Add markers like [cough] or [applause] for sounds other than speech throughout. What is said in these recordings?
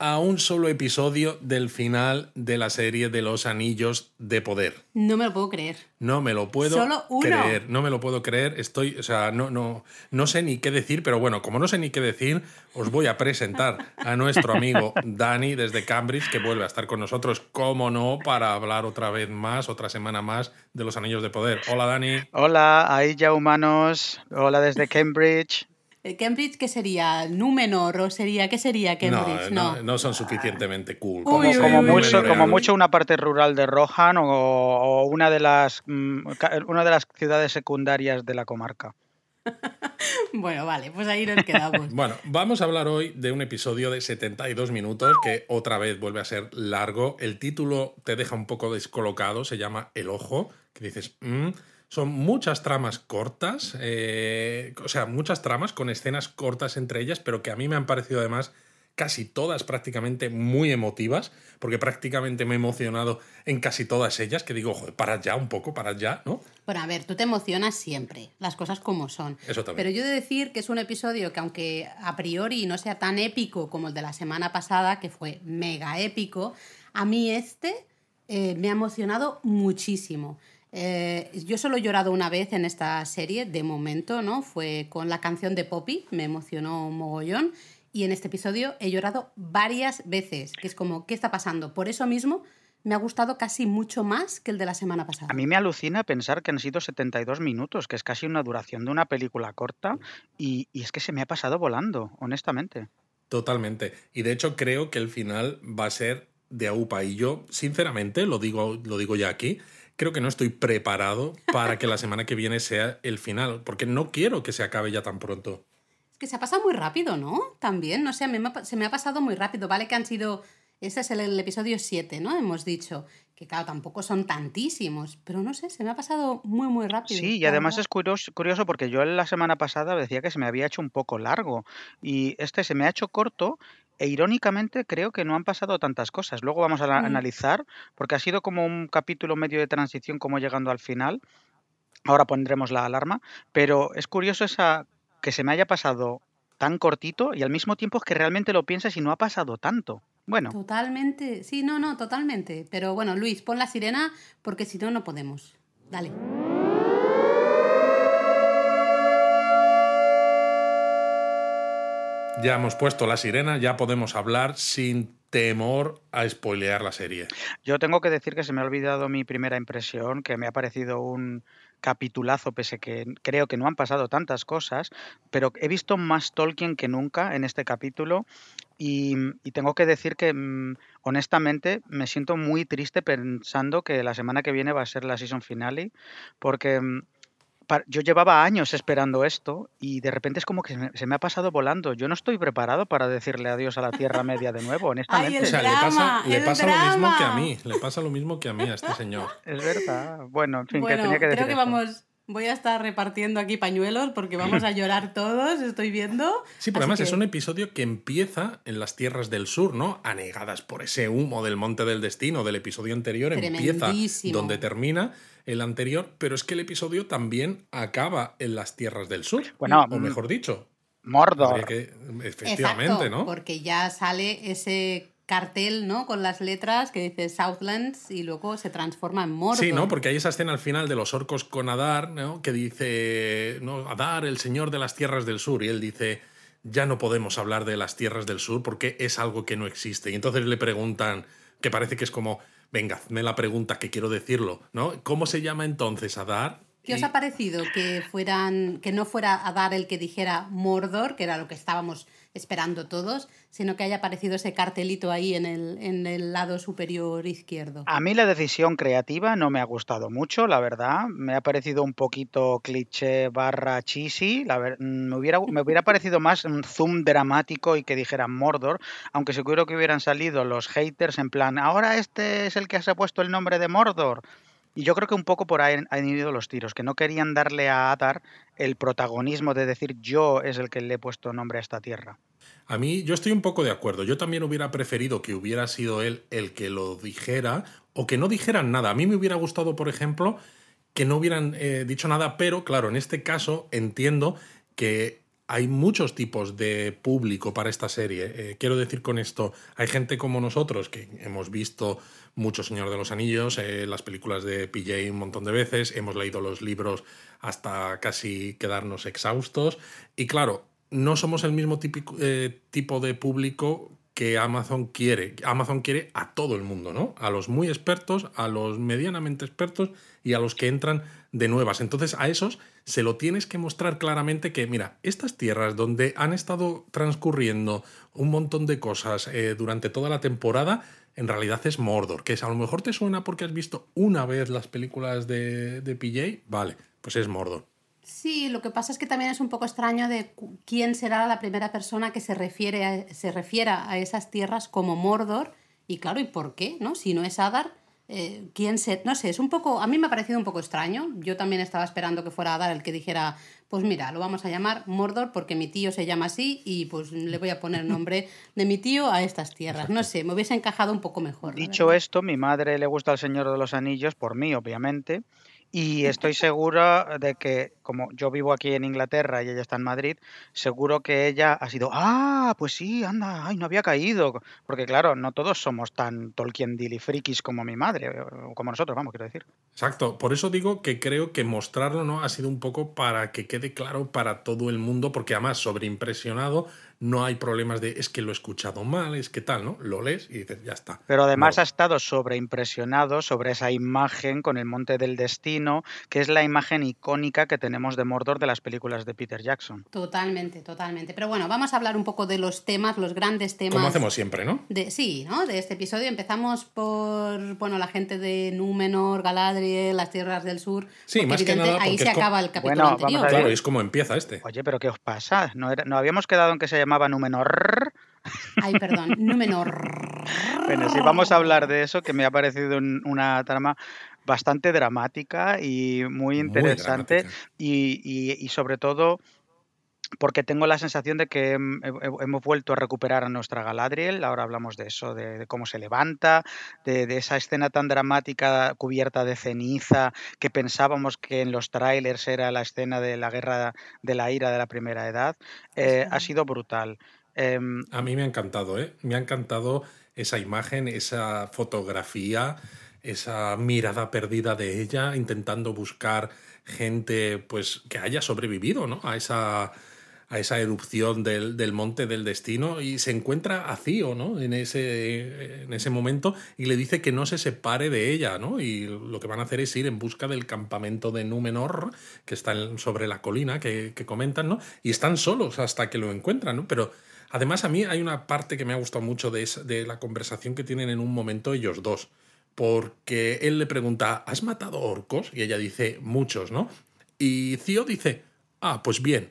a un solo episodio del final de la serie de los Anillos de Poder. No me lo puedo creer. No me lo puedo Solo uno. creer. No me lo puedo creer. Estoy, o sea, no, no, no sé ni qué decir, pero bueno, como no sé ni qué decir, os voy a presentar a nuestro amigo Dani desde Cambridge, que vuelve a estar con nosotros, como no, para hablar otra vez más, otra semana más, de los Anillos de Poder. Hola, Dani. Hola, ahí ya humanos. Hola desde Cambridge. ¿El Cambridge qué sería? ¿Númenor o sería? ¿Qué sería Cambridge? No, no, no son suficientemente cool. Uy, Como, uy, como uy, mucho, como una parte rural de Rohan o, o una de las mm, una de las ciudades secundarias de la comarca. [laughs] Bueno, vale, pues ahí nos quedamos. [laughs] Bueno, vamos a hablar hoy de un episodio de 72 minutos que otra vez vuelve a ser largo. El título te deja un poco descolocado, se llama El Ojo, que dices, "Mm". Son muchas tramas cortas, eh, o sea, muchas tramas con escenas cortas entre ellas, pero que a mí me han parecido además casi todas prácticamente muy emotivas, porque prácticamente me he emocionado en casi todas ellas, que digo, joder, para ya un poco, para ya, ¿no? Bueno, a ver, tú te emocionas siempre, las cosas como son. Eso también. Pero yo he de decir que es un episodio que aunque a priori no sea tan épico como el de la semana pasada, que fue mega épico, a mí este eh, me ha emocionado muchísimo. Eh, yo solo he llorado una vez en esta serie, de momento, ¿no? Fue con la canción de Poppy, me emocionó un mogollón. Y en este episodio he llorado varias veces, que es como, ¿qué está pasando? Por eso mismo me ha gustado casi mucho más que el de la semana pasada. A mí me alucina pensar que han sido 72 minutos, que es casi una duración de una película corta, y, y es que se me ha pasado volando, honestamente. Totalmente. Y de hecho creo que el final va a ser de AUPA. Y yo, sinceramente, lo digo, lo digo ya aquí, creo que no estoy preparado para que la semana que viene sea el final, porque no quiero que se acabe ya tan pronto. Es que se ha pasado muy rápido, ¿no? También, no sé, se me ha pasado muy rápido. Vale que han sido... Ese es el, el episodio 7, ¿no? Hemos dicho. Que claro, tampoco son tantísimos. Pero no sé, se me ha pasado muy, muy rápido. Sí, y además es curioso, curioso porque yo la semana pasada decía que se me había hecho un poco largo y este se me ha hecho corto e irónicamente creo que no han pasado tantas cosas. Luego vamos a Mm. analizar porque ha sido como un capítulo medio de transición como llegando al final. Ahora pondremos la alarma, pero es curioso esa que se me haya pasado tan cortito y al mismo tiempo es que realmente lo piensas y no ha pasado tanto. Bueno, Totalmente. Sí, no, no, totalmente. Pero bueno, Luis, pon la sirena porque si no, no podemos. Dale. Ya hemos puesto la sirena, ya podemos hablar sin temor a spoilear la serie. Yo tengo que decir que se me ha olvidado mi primera impresión, que me ha parecido un capitulazo, pese que creo que no han pasado tantas cosas, pero he visto más Tolkien que nunca en este capítulo y, y tengo que decir que mm, honestamente me siento muy triste pensando que la semana que viene va a ser la season finale, porque mm, yo llevaba años esperando esto y de repente es como que se me, se me ha pasado volando. Yo no estoy preparado para decirle adiós a la Tierra Media de nuevo, [laughs] honestamente. O El sea, le pasa, drama, le pasa lo mismo que a drama. mí, le pasa lo mismo que a mí a este señor. [laughs] Es verdad. Bueno, en fin, que Bueno, tenía que decir creo que eso. vamos... Voy a estar repartiendo aquí pañuelos porque vamos a [laughs] llorar todos, estoy viendo. Sí, pero Así además es un episodio que empieza en las tierras del sur, ¿no? Anegadas por ese humo del Monte del Destino del episodio anterior, empieza donde termina el anterior, pero es que el episodio también acaba en las tierras del sur. Bueno, o mejor dicho, Mordor. que, efectivamente, Exacto, ¿no? Porque ya sale ese cartel, ¿no? Con las letras que dice Southlands y luego se transforma en Mordor. Sí, ¿no? Porque hay esa escena al final de los orcos con Adar, ¿no? Que dice, no, Adar, el señor de las tierras del sur, y él dice, ya no podemos hablar de las tierras del sur porque es algo que no existe. Y entonces le preguntan, que parece que es como, venga, hazme la pregunta que quiero decirlo, ¿no? ¿Cómo se llama entonces Adar? ¿Qué os ha parecido que fueran que no fuera a dar el que dijera Mordor, que era lo que estábamos esperando todos, sino que haya aparecido ese cartelito ahí en el, en el lado superior izquierdo? A mí la decisión creativa no me ha gustado mucho, la verdad. Me ha parecido un poquito cliché barra cheesy. La ver- me, hubiera, me hubiera parecido más un zoom dramático y que dijeran Mordor, aunque seguro que hubieran salido los haters en plan, ahora este es el que se ha puesto el nombre de Mordor. Y yo creo que un poco por ahí han ido los tiros, que no querían darle a Adar el protagonismo de decir yo es el que le he puesto nombre a esta tierra. A mí yo estoy un poco de acuerdo. Yo también hubiera preferido que hubiera sido él el que lo dijera o que no dijeran nada. A mí me hubiera gustado, por ejemplo, que no hubieran eh, dicho nada, pero claro, en este caso entiendo que hay muchos tipos de público para esta serie. Eh, quiero decir con esto, hay gente como nosotros que hemos visto mucho Señor de los Anillos, eh, las películas de PJ un montón de veces, hemos leído los libros hasta casi quedarnos exhaustos. Y claro, no somos el mismo eh, tipo de público que Amazon quiere. Amazon quiere a todo el mundo, ¿no? A los muy expertos, a los medianamente expertos y a los que entran de nuevas. Entonces a esos se lo tienes que mostrar claramente que, mira, estas tierras donde han estado transcurriendo un montón de cosas eh, durante toda la temporada, en realidad es Mordor, que es, a lo mejor te suena porque has visto una vez las películas de, de PJ, vale, pues es Mordor. Sí, lo que pasa es que también es un poco extraño de quién será la primera persona que se, refiere se refiera a esas tierras como Mordor, y claro, ¿y por qué? ¿no? Si no es Adar, eh, quién se, no sé, es un poco, a mí me ha parecido un poco extraño. Yo también estaba esperando que fuera Adar el que dijera, pues mira, lo vamos a llamar Mordor porque mi tío se llama así y pues le voy a poner nombre de mi tío a estas tierras. No sé, me hubiese encajado un poco mejor. Dicho esto, mi madre le gusta el Señor de los Anillos, por mí, obviamente. Y estoy segura de que, como yo vivo aquí en Inglaterra y ella está en Madrid, seguro que ella ha sido, ah, pues sí, anda, ay, no había caído. Porque claro, no todos somos tan Tolkien Dilly frikis como mi madre, o como nosotros, vamos, quiero decir. Exacto, por eso digo que creo que mostrarlo no ha sido un poco para que quede claro para todo el mundo, porque además sobreimpresionado no hay problemas de es que lo he escuchado mal, es que tal, ¿no? Lo lees y dices, ya está. Pero además ha estado sobreimpresionado sobre esa imagen con el Monte del Destino, que es la imagen icónica que tenemos de Mordor de las películas de Peter Jackson. Totalmente, totalmente. Pero bueno, vamos a hablar un poco de los temas, los grandes temas. Como hacemos siempre, ¿no? De, sí, ¿no? De este episodio empezamos por, bueno, la gente de Númenor, Galadriel, las tierras del sur. Sí, más que nada. Ahí se acaba el capítulo anterior. Claro, es como empieza este. Oye, pero ¿qué os pasa? ¿No, no habíamos quedado en que se llamaba Númenor. Ay, perdón, Númenor. bueno, sí, vamos a hablar de eso, que me ha parecido una trama bastante dramática y muy interesante y, sobre todo porque tengo la sensación de que hemos vuelto a recuperar a nuestra Galadriel, ahora hablamos de eso, de, cómo se levanta, de, esa escena tan dramática cubierta de ceniza que pensábamos que en los trailers era la escena de la guerra de la ira de la primera edad, eh, ha sido brutal. Em, a mí me ha encantado, ¿eh? Me ha encantado esa imagen, esa fotografía, esa mirada perdida de ella, intentando buscar gente pues que haya sobrevivido, ¿no? A esa a esa erupción del, del, monte del destino y se encuentra a Cío, ¿no? En ese, en ese momento y le dice que no se separe de ella, ¿no? Y lo que van a hacer es ir en busca del campamento de Númenor, que está sobre la colina que, que comentan, ¿no? Y están solos hasta que lo encuentran, ¿no? Pero además a mí hay una parte que me ha gustado mucho de, de la conversación que tienen en un momento ellos dos. Porque él le pregunta, ¿has matado orcos? Y ella dice, muchos, ¿no? Y Cío dice, ah, pues bien.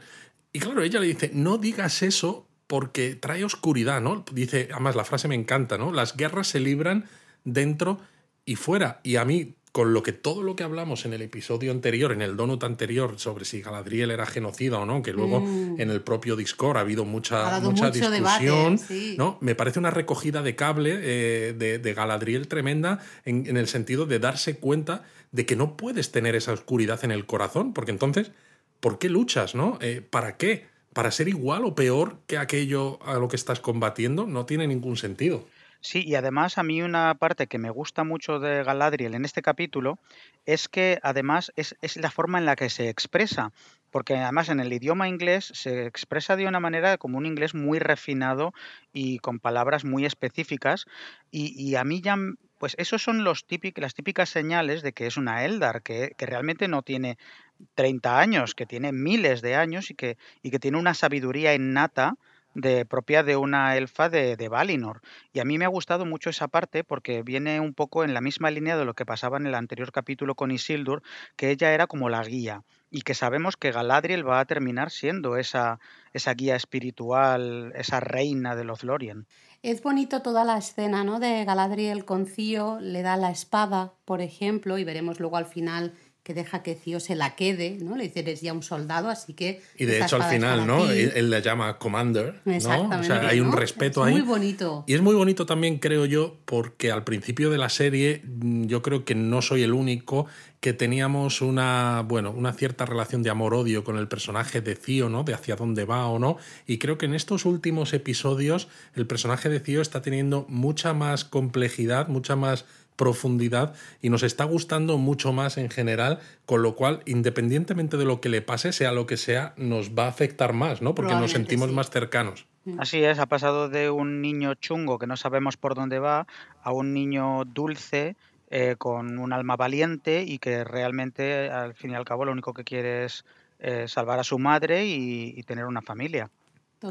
Y claro, ella le dice, no digas eso porque trae oscuridad, ¿no? Dice, además la frase me encanta, ¿no? Las guerras se libran dentro y fuera. Y a mí, con lo que todo lo que hablamos en el episodio anterior, en el donut anterior, sobre si Galadriel era genocida o no, que luego mm. en el propio Discord ha habido mucha, mucha discusión, ¿no? Me parece una recogida de cable eh, de, Galadriel tremenda en, en el sentido de darse cuenta de que no puedes tener esa oscuridad en el corazón, porque entonces ¿por qué luchas, no? Eh, ¿Para qué? ¿Para ser igual o peor que aquello a lo que estás combatiendo? No tiene ningún sentido. Sí, y además a mí una parte que me gusta mucho de Galadriel en este capítulo es que además es, es, la forma en la que se expresa, porque además en el idioma inglés se expresa de una manera como un inglés muy refinado y con palabras muy específicas, y, y a mí ya pues esos son los las típicas señales de que es una Eldar, que, que, realmente no tiene 30 años, que tiene miles de años y que, y que tiene una sabiduría innata de propia de una elfa de, de Valinor. Y a mí me ha gustado mucho esa parte porque viene un poco en la misma línea de lo que pasaba en el anterior capítulo con Isildur, que ella era como la guía y que sabemos que Galadriel va a terminar siendo esa, esa guía espiritual, esa reina de los Lorien. Es bonito toda la escena, ¿no? De Galadriel con Cío, le da la espada, por ejemplo, y veremos luego al final que deja que Cío se la quede, ¿no? Le dice, eres ya un soldado, así que... Y de hecho al final, ¿no? Él, le llama Commander, ¿no? O sea, hay un respeto ahí. Muy bonito. Y es muy bonito también, creo yo, porque al principio de la serie mm, yo creo que no soy el único que teníamos una, bueno, una cierta relación de amor-odio con el personaje de Cío, ¿no? De hacia dónde va o no. Y creo que en estos últimos episodios el personaje de Cío está teniendo mucha más complejidad, mucha más profundidad y nos está gustando mucho más en general, con lo cual, independientemente de lo que le pase, sea lo que sea, nos va a afectar más, ¿no? Porque nos sentimos más cercanos. Mm. Así es, ha pasado de un niño chungo que no sabemos por dónde va a un niño dulce eh, con un alma valiente y que realmente, al fin y al cabo, lo único que quiere es eh, salvar a su madre y, tener una familia.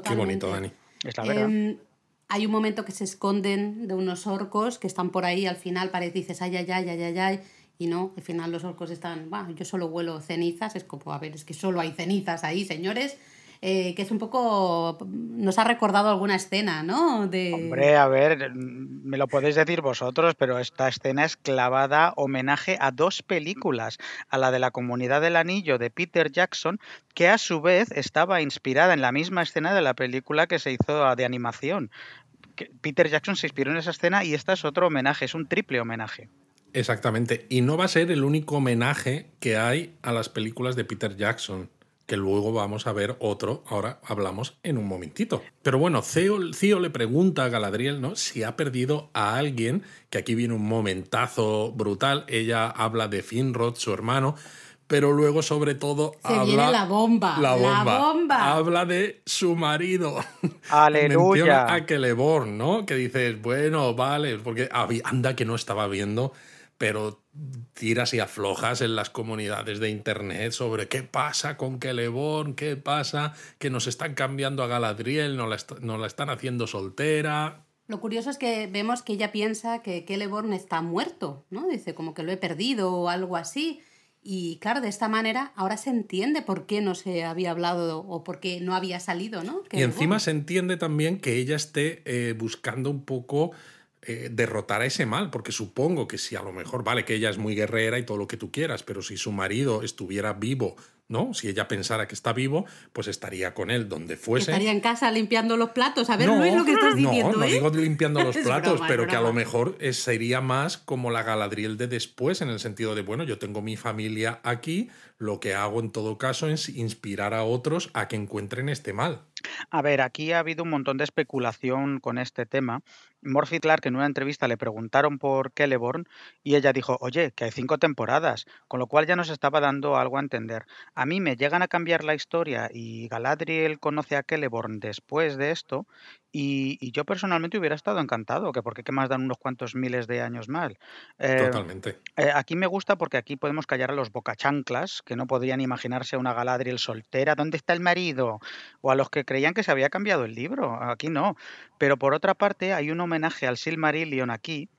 Qué bonito, Dani. Es la verdad. Em, hay un momento que se esconden de unos orcos que están por ahí, al final parece dices ay, ay, ay, ay, ay, ay, y no, al final los orcos están, va, yo solo huelo cenizas, es como, a ver, es que solo hay cenizas ahí, señores, eh, que es un poco, nos ha recordado alguna escena, ¿no? De... Hombre, a ver, me lo podéis decir vosotros, pero esta escena es clavada homenaje a dos películas, a la de la Comunidad del Anillo de Peter Jackson, que a su vez estaba inspirada en la misma escena de la película que se hizo de animación. Peter Jackson se inspiró en esa escena y esta es otro homenaje, es un triple homenaje. Exactamente, y no va a ser el único homenaje que hay a las películas de Peter Jackson que luego vamos a ver otro, ahora hablamos en un momentito. Pero bueno, Cío le pregunta a Galadriel ¿no? si ha perdido a alguien, que aquí viene un momentazo brutal, ella habla de Finrod, su hermano, pero luego sobre todo habla la bomba, la bomba, habla de su marido. [laughs] Aleluya. A Celeborn, ¿no? Que dices, bueno, vale, porque anda que no estaba viendo pero tiras y aflojas en las comunidades de internet sobre qué pasa con Celeborn, qué pasa, que nos están cambiando a Galadriel, nos la, la están haciendo soltera. Lo curioso es que vemos que ella piensa que Celeborn está muerto, ¿no? Dice como que lo he perdido o algo así. Y claro, de esta manera ahora se entiende por qué no se había hablado o por qué no había salido, ¿no? y encima se entiende también que ella esté eh, buscando un poco eh, derrotar a ese mal, porque supongo que si a lo mejor, vale, que ella es muy guerrera y todo lo que tú quieras, pero si su marido estuviera vivo, ¿no? Si ella pensara que está vivo, pues estaría con él donde fuese. Estaría en casa limpiando los platos. A ver, no, es lo que estás diciendo. No, no ¿eh? digo limpiando los [laughs] platos, pero que a lo mejor sería más como la Galadriel de después, en el sentido de, bueno, yo tengo mi familia aquí, lo que hago en todo caso es inspirar a otros a que encuentren este mal. A ver, aquí ha habido un montón de especulación con este tema. Morphy Clark en una entrevista le preguntaron por Celeborn y ella dijo, oye, que hay cinco temporadas, con lo cual ya nos estaba dando algo a entender. A mí me llegan a cambiar la historia y Galadriel conoce a Celeborn después de esto y, yo personalmente hubiera estado encantado, que porque qué más dan unos cuantos miles de años más. Eh, Totalmente. Eh, aquí me gusta porque aquí podemos callar a los bocachanclas, que no podrían imaginarse a una Galadriel soltera, ¿dónde está el marido? O a los que creían que se había cambiado el libro, aquí no. Pero por otra parte hay un homenaje al Silmarillion aquí,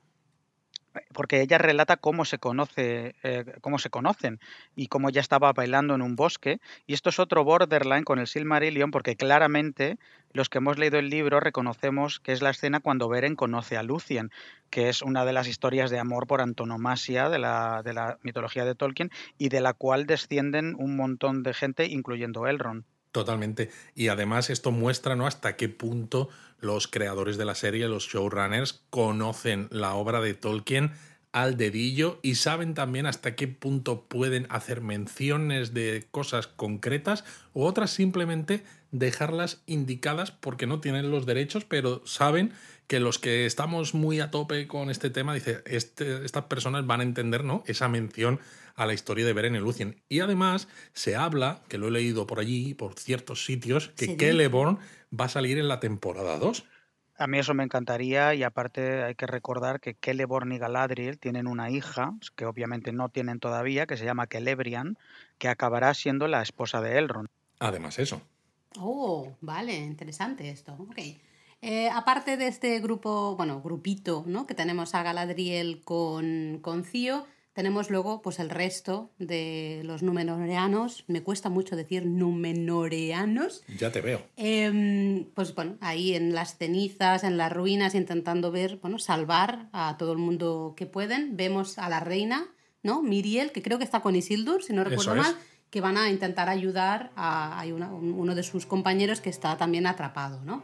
porque ella relata cómo se conoce, eh, cómo se conocen y cómo ella estaba bailando en un bosque. Y esto es otro borderline con el Silmarillion, porque claramente los que hemos leído el libro reconocemos que es la escena cuando Beren conoce a Lucien, que es una de las historias de amor por antonomasia de la, de la mitología de Tolkien y de la cual descienden un montón de gente, incluyendo Elrond. Totalmente. Y además esto muestra ¿no? hasta qué punto los creadores de la serie, los showrunners, conocen la obra de Tolkien al dedillo y saben también hasta qué punto pueden hacer menciones de cosas concretas o otras simplemente dejarlas indicadas porque no tienen los derechos, pero saben que los que estamos muy a tope con este tema, dice, este, estas personas van a entender ¿no? esa mención a la historia de Beren y Lucien. Y además se habla, que lo he leído por allí, por ciertos sitios, que Celeborn va a salir en la temporada 2. A mí eso me encantaría y aparte hay que recordar que Celeborn y Galadriel tienen una hija, que obviamente no tienen todavía, que se llama Celebrian, que acabará siendo la esposa de Elrond. Además eso. Oh, vale, interesante esto. Ok. Eh, aparte de este grupo, bueno, grupito, ¿no? Que tenemos a Galadriel con, con Cío, tenemos luego pues el resto de los numenoreanos. Me cuesta mucho decir numenoreanos. Ya te veo. Em, pues bueno, ahí en las cenizas, en las ruinas, intentando ver, bueno, salvar a todo el mundo que pueden. Vemos a la reina, ¿no? Miriel, que creo que está con Isildur, si no recuerdo Eso es. mal, que van a intentar ayudar a, una- uno de sus compañeros que está también atrapado, ¿no?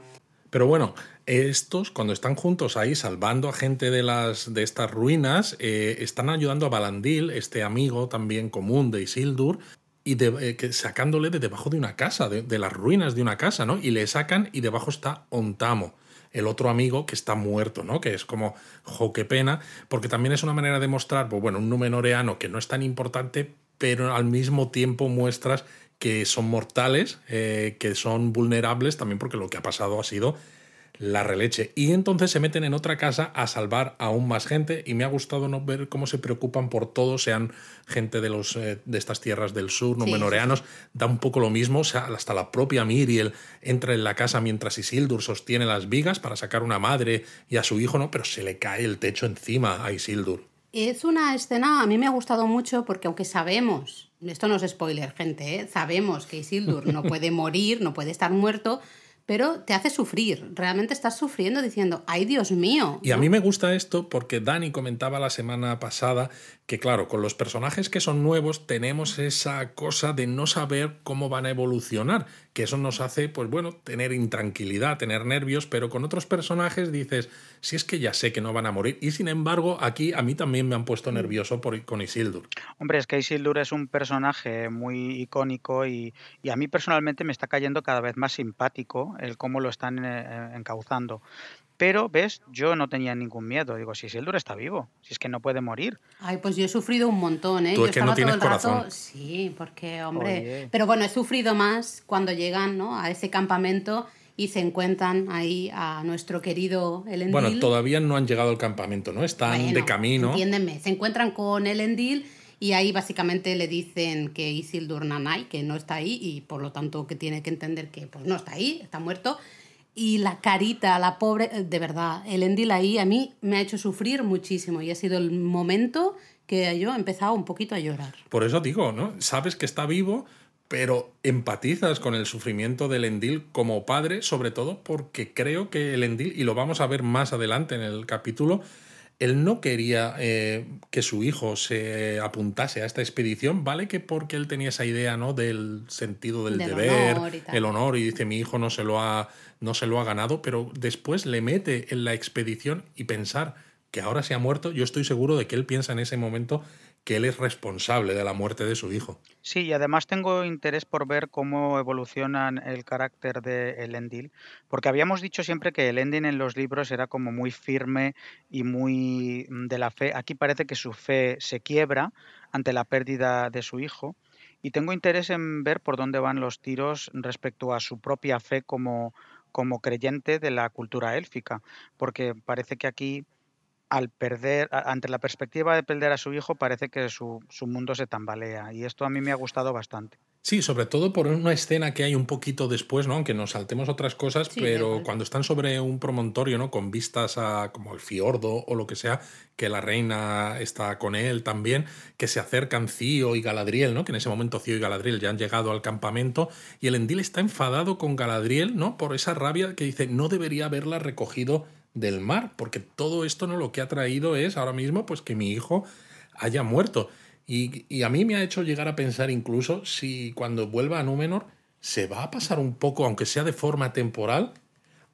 Pero bueno, estos, cuando están juntos ahí salvando a gente de, las, de estas ruinas, eh, están ayudando a Balandil, este amigo también común de Isildur, y eh, que sacándole de debajo de una casa, de, de las ruinas de una casa, ¿no? Y le sacan y debajo está Ontamo, el otro amigo que está muerto, ¿no? Que es como, jo, qué pena, porque también es una manera de mostrar, pues bueno, un numenoreano que no es tan importante, pero al mismo tiempo muestras que son mortales, eh, que son vulnerables, también porque lo que ha pasado ha sido la releche. Y entonces se meten en otra casa a salvar aún más gente y me ha gustado no ver cómo se preocupan por todo, sean gente de, los, eh, de estas tierras del sur, Sí, numenoreanos, da un poco lo mismo, o sea, hasta la propia Miriel entra en la casa mientras Isildur sostiene las vigas para sacar una madre y a su hijo, ¿no? Pero se le cae el techo encima a Isildur. Es una escena, a mí me ha gustado mucho porque aunque sabemos, esto no es spoiler, gente, ¿eh? sabemos que Isildur no puede [laughs] morir, no puede estar muerto, pero te hace sufrir. Realmente estás sufriendo diciendo, ay Dios mío. Y a mí me gusta esto porque Dani comentaba la semana pasada que, claro, con los personajes que son nuevos tenemos esa cosa de no saber cómo van a evolucionar, que eso nos hace, pues bueno, tener intranquilidad, tener nervios, pero con otros personajes dices, si es que ya sé que no van a morir, y sin embargo, aquí a mí también me han puesto nervioso por, con Isildur. Hombre, es que Isildur es un personaje muy icónico y, y a mí personalmente me está cayendo cada vez más simpático el cómo lo están eh, encauzando. Pero, ¿ves? Yo no tenía ningún miedo. Digo, si Isildur está vivo, si es que no puede morir. Ay, pues yo he sufrido un montón, ¿eh? Tú yo es que no estaba todo tienes el rato. corazón. Sí, porque, hombre. Oye. Pero bueno, he sufrido más cuando llegan ¿no? a ese campamento y se encuentran ahí a nuestro querido Elendil. Bueno, todavía no han llegado al campamento, ¿no? Están Bueno, de camino. Entiéndeme, se encuentran con Elendil y ahí básicamente le dicen que Isildur Nanai, que no está ahí y por lo tanto que tiene que entender que pues no está ahí, está muerto. Y la carita, la pobre, eh, de verdad, Elendil ahí a mí me ha hecho sufrir muchísimo y ha sido el momento que yo he empezado un poquito a llorar. Por eso digo, ¿no? Sabes que está vivo, pero empatizas con el sufrimiento del Endil como padre, sobre todo porque creo que el Endil, y lo vamos a ver más adelante en el capítulo, él no quería eh, que su hijo se apuntase a esta expedición, ¿vale? Que porque él tenía esa idea, ¿no? Del sentido del, Del deber, honor el honor, y dice, mi hijo no se lo ha, no se lo ha ganado, pero después le mete en la expedición y pensar que ahora se ha muerto, yo estoy seguro de que él piensa en ese momento que él es responsable de la muerte de su hijo. Sí, y además tengo interés por ver cómo evolucionan el carácter de Elendil, porque habíamos dicho siempre que Elendil en los libros era como muy firme y muy mm, de la fe. Aquí parece que su fe se quiebra ante la pérdida de su hijo, y tengo interés en ver por dónde van los tiros respecto a su propia fe como, como creyente de la cultura élfica, porque parece que aquí al perder, ante la perspectiva de perder a su hijo, parece que su, su mundo se tambalea. Y esto a mí me ha gustado bastante. Sí, sobre todo por una escena que hay un poquito después, ¿no? Aunque nos saltemos otras cosas, Sí, pero cuando están sobre un promontorio, ¿no? Con vistas a como el fiordo o lo que sea, que la reina está con él también, que se acercan Cío y Galadriel, ¿no? Que en ese momento Cío y Galadriel ya han llegado al campamento y el Endil está enfadado con Galadriel, ¿no? Por esa rabia que dice, no debería haberla recogido del mar, porque todo esto no lo que ha traído es ahora mismo pues que mi hijo haya muerto. Y, y a mí me ha hecho llegar a pensar incluso si cuando vuelva a Númenor se va a pasar un poco, aunque sea de forma temporal,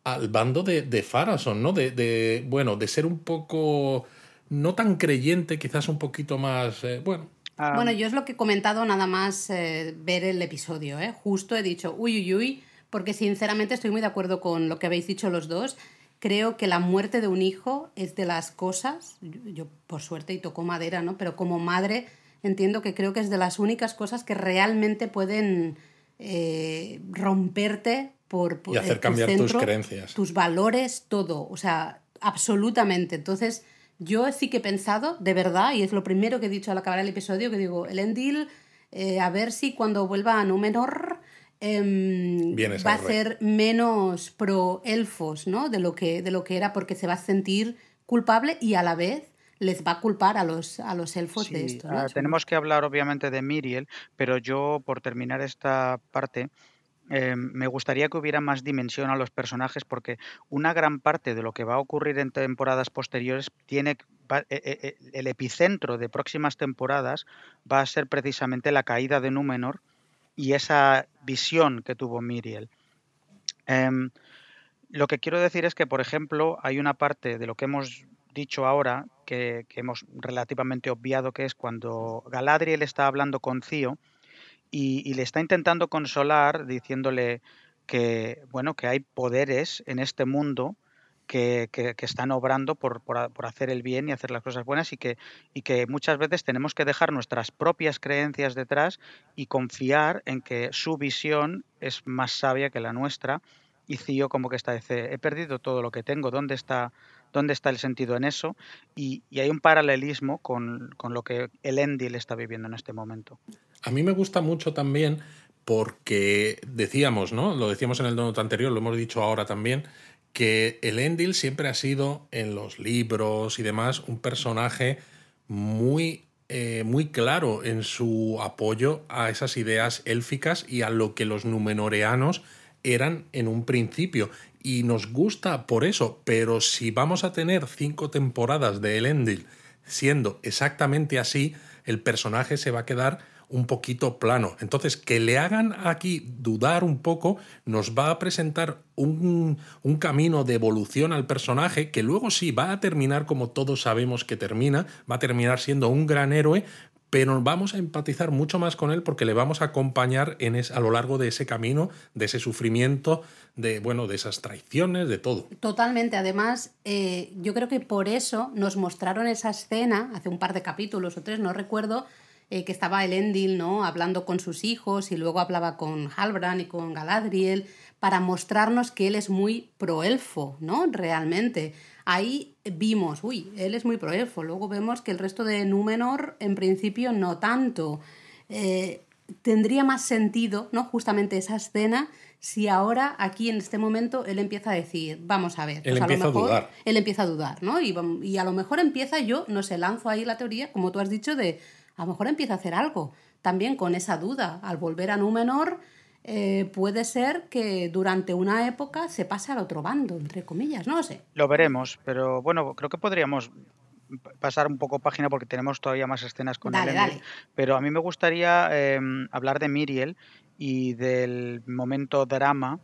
al bando de, de Farason, ¿no? De, de, bueno, de ser un poco no tan creyente, quizás un poquito más, eh, bueno, Ah, Bueno, yo es lo que he comentado nada más eh, ver el episodio, ¿eh? Justo he dicho, uy, uy, uy, porque sinceramente estoy muy de acuerdo con lo que habéis dicho los dos. Creo que la muerte de un hijo es de las cosas, yo, yo, por suerte y toco madera, ¿no? Pero como madre entiendo que creo que es de las únicas cosas que realmente pueden eh, romperte por, por Y hacer tu cambiar tus creencias. tus valores, todo, o sea, absolutamente. Entonces, yo sí que he pensado, de verdad, y es lo primero que he dicho al acabar el episodio, que digo, el Endil, eh, a ver si cuando vuelva a Númenor em, Bien ese va a ser menos pro elfos, ¿no? De lo que, de lo que era, porque se va a sentir culpable y a la vez les va a culpar a los, a los elfos de esto. ¿no? ah, tenemos que hablar obviamente de Miriel, pero yo por terminar esta parte eh, me gustaría que hubiera más dimensión a los personajes porque una gran parte de lo que va a ocurrir en temporadas posteriores tiene eh, eh, eh, el epicentro de próximas temporadas va a ser precisamente la caída de Númenor y esa visión que tuvo Miriel. Em, lo que quiero decir es que, por ejemplo, hay una parte de lo que hemos dicho ahora que, hemos relativamente obviado, que es cuando Galadriel está hablando con Cío y, le está intentando consolar diciéndole que, bueno, que hay poderes en este mundo que, están obrando por, por hacer el bien y hacer las cosas buenas y que, y que muchas veces tenemos que dejar nuestras propias creencias detrás y confiar en que su visión es más sabia que la nuestra. Y Cío como que está, dice, he perdido todo lo que tengo, ¿dónde está, dónde está el sentido en eso? Y, hay un paralelismo con, con lo que el Endil está viviendo en este momento. A mí me gusta mucho también porque decíamos, ¿no? Lo decíamos en el donut anterior, lo hemos dicho ahora también, que el Endil siempre ha sido en los libros y demás un personaje muy, eh, muy claro en su apoyo a esas ideas élficas y a lo que los numenoreanos eran en un principio. Y nos gusta por eso, pero si vamos a tener cinco temporadas de Elendil siendo exactamente así, el personaje se va a quedar un poquito plano. Entonces, que le hagan aquí dudar un poco nos va a presentar un, un camino de evolución al personaje que luego sí va a terminar como todos sabemos que termina, va a terminar siendo un gran héroe, pero vamos a empatizar mucho más con él porque le vamos a acompañar en a lo largo de ese camino, de ese sufrimiento, de, bueno, de esas traiciones, de todo. Totalmente. Además, eh, yo creo que por eso nos mostraron esa escena hace un par de capítulos o tres, no recuerdo, eh, que estaba el Endil, ¿no? Hablando con sus hijos y luego hablaba con Halbrand y con Galadriel para mostrarnos que él es muy proelfo, ¿no? Realmente. Ahí vimos, uy, él es muy proelfo. Luego vemos que el resto de Númenor, en principio, no tanto. Eh, tendría más sentido, ¿no? Justamente esa escena, si ahora, aquí en este momento, él empieza a decir, vamos a ver. Él pues empieza a lo mejor, dudar. Él empieza a dudar, ¿no? Y, y a lo mejor empieza yo, no sé, lanzo ahí la teoría, como tú has dicho, de a lo mejor empieza a hacer algo. También con esa duda, al volver a Númenor, eh, puede ser que durante una época se pase al otro bando, entre comillas, no lo sé. Lo veremos, pero bueno, creo que podríamos pasar un poco página porque tenemos todavía más escenas con Dale, el Endil, dale. Pero a mí me gustaría eh, hablar de Miriel y del momento drama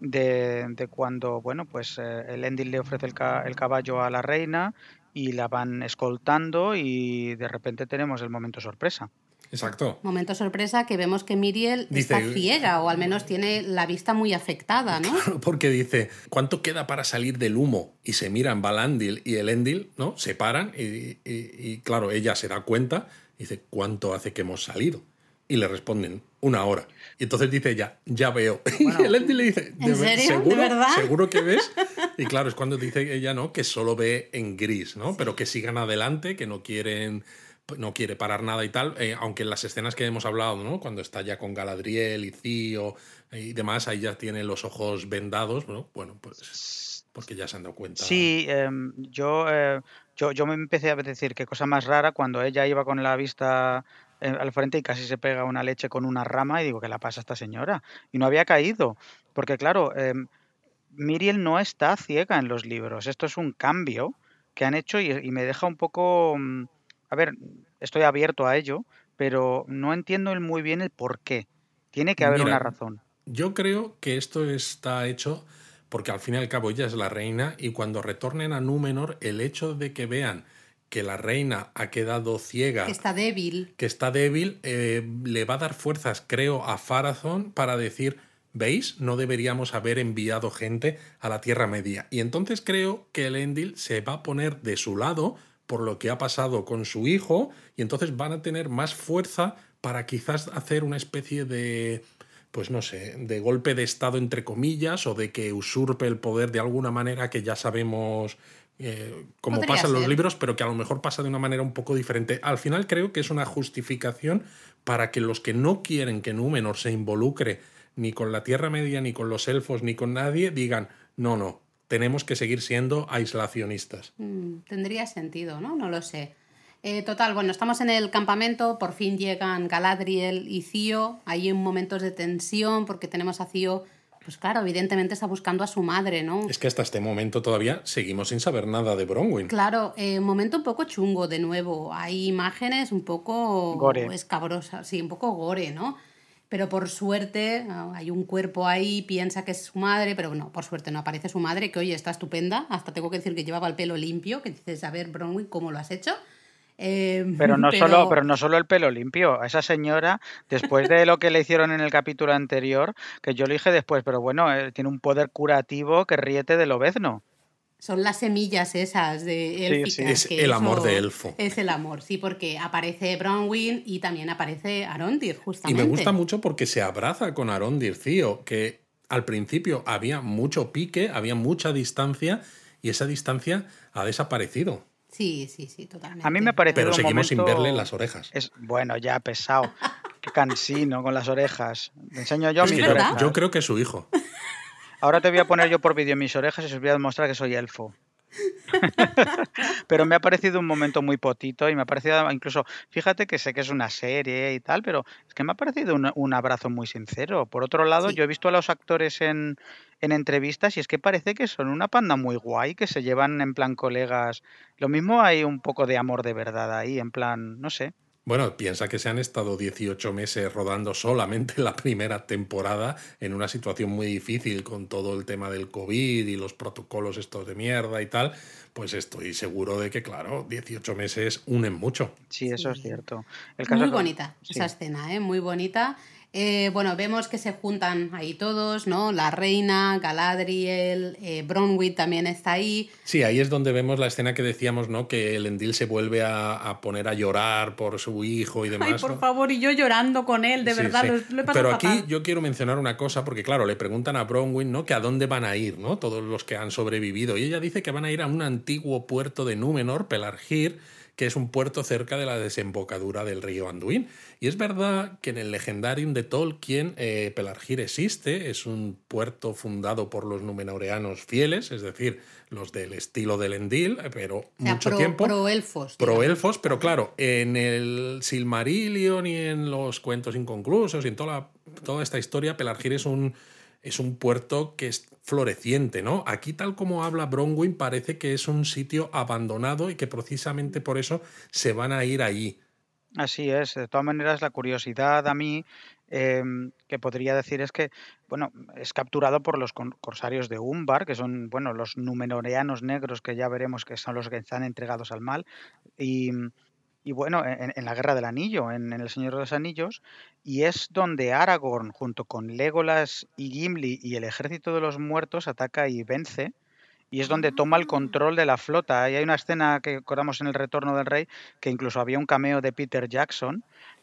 de, de cuando, bueno, pues eh, el Endil le ofrece el, ca- el caballo a la reina y la van escoltando y de repente tenemos el momento sorpresa. Exacto. Momento sorpresa que vemos que Miriel Dice- está ciega o al menos tiene la vista muy afectada, ¿no? [laughs] Porque dice, ¿cuánto queda para salir del humo? Y se miran Balandil y el Endil, ¿no? Se paran y, y- y, claro, ella se da cuenta y dice, ¿cuánto hace que hemos salido? Y le responden, una hora. Y entonces dice ella, ya veo. [laughs] y el Endil le dice, ¿En "¿De ver- serio? ¿De ¿Seguro? verdad?" ¿Seguro que ves? [laughs] Y claro, es cuando dice ella, ¿no? Que solo ve en gris, ¿no? Pero que sigan adelante, que no quieren no quiere parar nada y tal, eh, aunque en las escenas que hemos hablado, ¿no? Cuando está ya con Galadriel y Cío y demás, ahí ya tiene los ojos vendados, ¿no? Bueno, pues porque ya se han dado cuenta. Sí, em, yo, eh, yo, yo me empecé a decir qué cosa más rara cuando ella iba con la vista eh, al frente y casi se pega una leche con una rama y digo, ¿qué la pasa a esta señora? Y no había caído, porque claro, em, Miriel no está ciega en los libros, esto es un cambio que han hecho y, y me deja un poco... A ver, estoy abierto a ello, pero no entiendo el muy bien el por qué. Tiene que haber Mira, una razón. Yo creo que esto está hecho porque al fin y al cabo ella es la reina y cuando retornen a Númenor, el hecho de que vean que la reina ha quedado ciega, Que está débil. que está débil, eh, le va a dar fuerzas, creo, a Farazón para decir, ¿veis? No deberíamos haber enviado gente a la Tierra Media. Y entonces creo que el Endil se va a poner de su lado por lo que ha pasado con su hijo y entonces van a tener más fuerza para quizás hacer una especie de pues no sé, de golpe de Estado entre comillas o de que usurpe el poder de alguna manera que ya sabemos eh, como Podría pasa en los libros, pero que a lo mejor pasa de una manera un poco diferente. Al final creo que es una justificación para que los que no quieren que Númenor se involucre ni con la Tierra Media, ni con los elfos, ni con nadie, digan, no, no, tenemos que seguir siendo aislacionistas. Mm, tendría sentido, ¿no? No lo sé. Eh, total, bueno, estamos en el campamento, por fin llegan Galadriel y Cío, hay un momentos de tensión porque tenemos a Cío, pues claro, evidentemente está buscando a su madre, ¿no? Es que hasta este momento todavía seguimos sin saber nada de Bronwyn. Claro, eh, momento un poco chungo de nuevo, hay imágenes un poco Gore. escabrosas, sí, un poco gore, ¿no? Pero por suerte hay un cuerpo ahí, piensa que es su madre, pero no, por suerte no aparece su madre, que oye, está estupenda, hasta tengo que decir que llevaba el pelo limpio, que dices, a ver, Bronwyn, ¿cómo lo has hecho? Eh, Pero no, Solo, pero no solo el pelo limpio. A esa señora, después de lo que le hicieron en el capítulo anterior, que yo le dije después, pero bueno, eh, tiene un poder curativo que ríete del obezno. Son las semillas esas de élficas. Es que el amor de elfo. Es el amor, sí, porque aparece Bronwyn y también aparece Arondir, Y justamente. me gusta mucho porque se abraza con Arondir, Cío, que al principio había mucho pique, había mucha distancia, y esa distancia ha desaparecido. Sí, sí, sí, totalmente. A mí me ha parecido Pero un seguimos sin momento- verle las orejas. Es, bueno, ya pesado. Qué cansino con las orejas. Te enseño yo Es que yo, yo creo que es su hijo. [laughs] Ahora te voy a poner yo por vídeo mis orejas y os voy a demostrar que soy elfo. [laughs] pero me ha parecido un momento muy potito y me ha parecido incluso, fíjate que sé que es una serie y tal, pero es que me ha parecido un, un abrazo muy sincero. Por otro lado, Sí. yo he visto a los actores en, en entrevistas y es que parece que son una panda muy guay, que se llevan en plan colegas. Lo mismo hay un poco de amor de verdad ahí, en plan, no sé. Bueno, piensa que se han estado 18 meses rodando solamente la primera temporada en una situación muy difícil con todo el tema del COVID y los protocolos estos de mierda y tal. Pues estoy seguro de que, claro, 18 meses unen mucho. Sí, eso Sí. es cierto. El Muy caso es- bonita esa escena, ¿eh? Muy bonita. Eh, bueno, vemos que se juntan ahí todos, ¿no? La reina, Galadriel, eh, Bronwyn también está ahí. Sí, ahí es donde vemos la escena que decíamos, ¿no? Que el Endil se vuelve a, a poner a llorar por su hijo y demás. Ay, por ¿no? favor, y yo llorando con él, de Sí, verdad, sí. lo, lo he pasado Pero aquí fatal. yo quiero mencionar una cosa, porque claro, le preguntan a Bronwyn, ¿no? Que a dónde van a ir, ¿no? Todos los que han sobrevivido. Y ella dice que van a ir a un antiguo puerto de Númenor, Pelargir, que es un puerto cerca de la desembocadura del río Anduin. Y es verdad que en el Legendarium de Tolkien, eh, Pelargir existe, es un puerto fundado por los numenoreanos fieles, es decir, los del estilo del Endil, pero O sea, mucho pro, tiempo. pro elfos. Pro digamos. elfos, pero claro, en el Silmarillion y en los cuentos inconclusos y en toda, la- toda esta historia, Pelargir es un, es un puerto que es floreciente, ¿no? Aquí, tal como habla Bronwyn, parece que es un sitio abandonado y que precisamente por eso se van a ir allí. Así es, de todas maneras la curiosidad a mí em, que podría decir es que, bueno, es capturado por los corsarios de Umbar, que son, bueno, los numenoreanos negros que ya veremos que son los que están entregados al mal, y, y bueno, en, en la Guerra del Anillo, en, en El Señor de los Anillos, y es donde Aragorn, junto con Legolas y Gimli y el ejército de los muertos, ataca y vence. Y es donde toma el control de la flota. Y hay una escena que acordamos en El Retorno del Rey, que incluso había un cameo de Peter Jackson,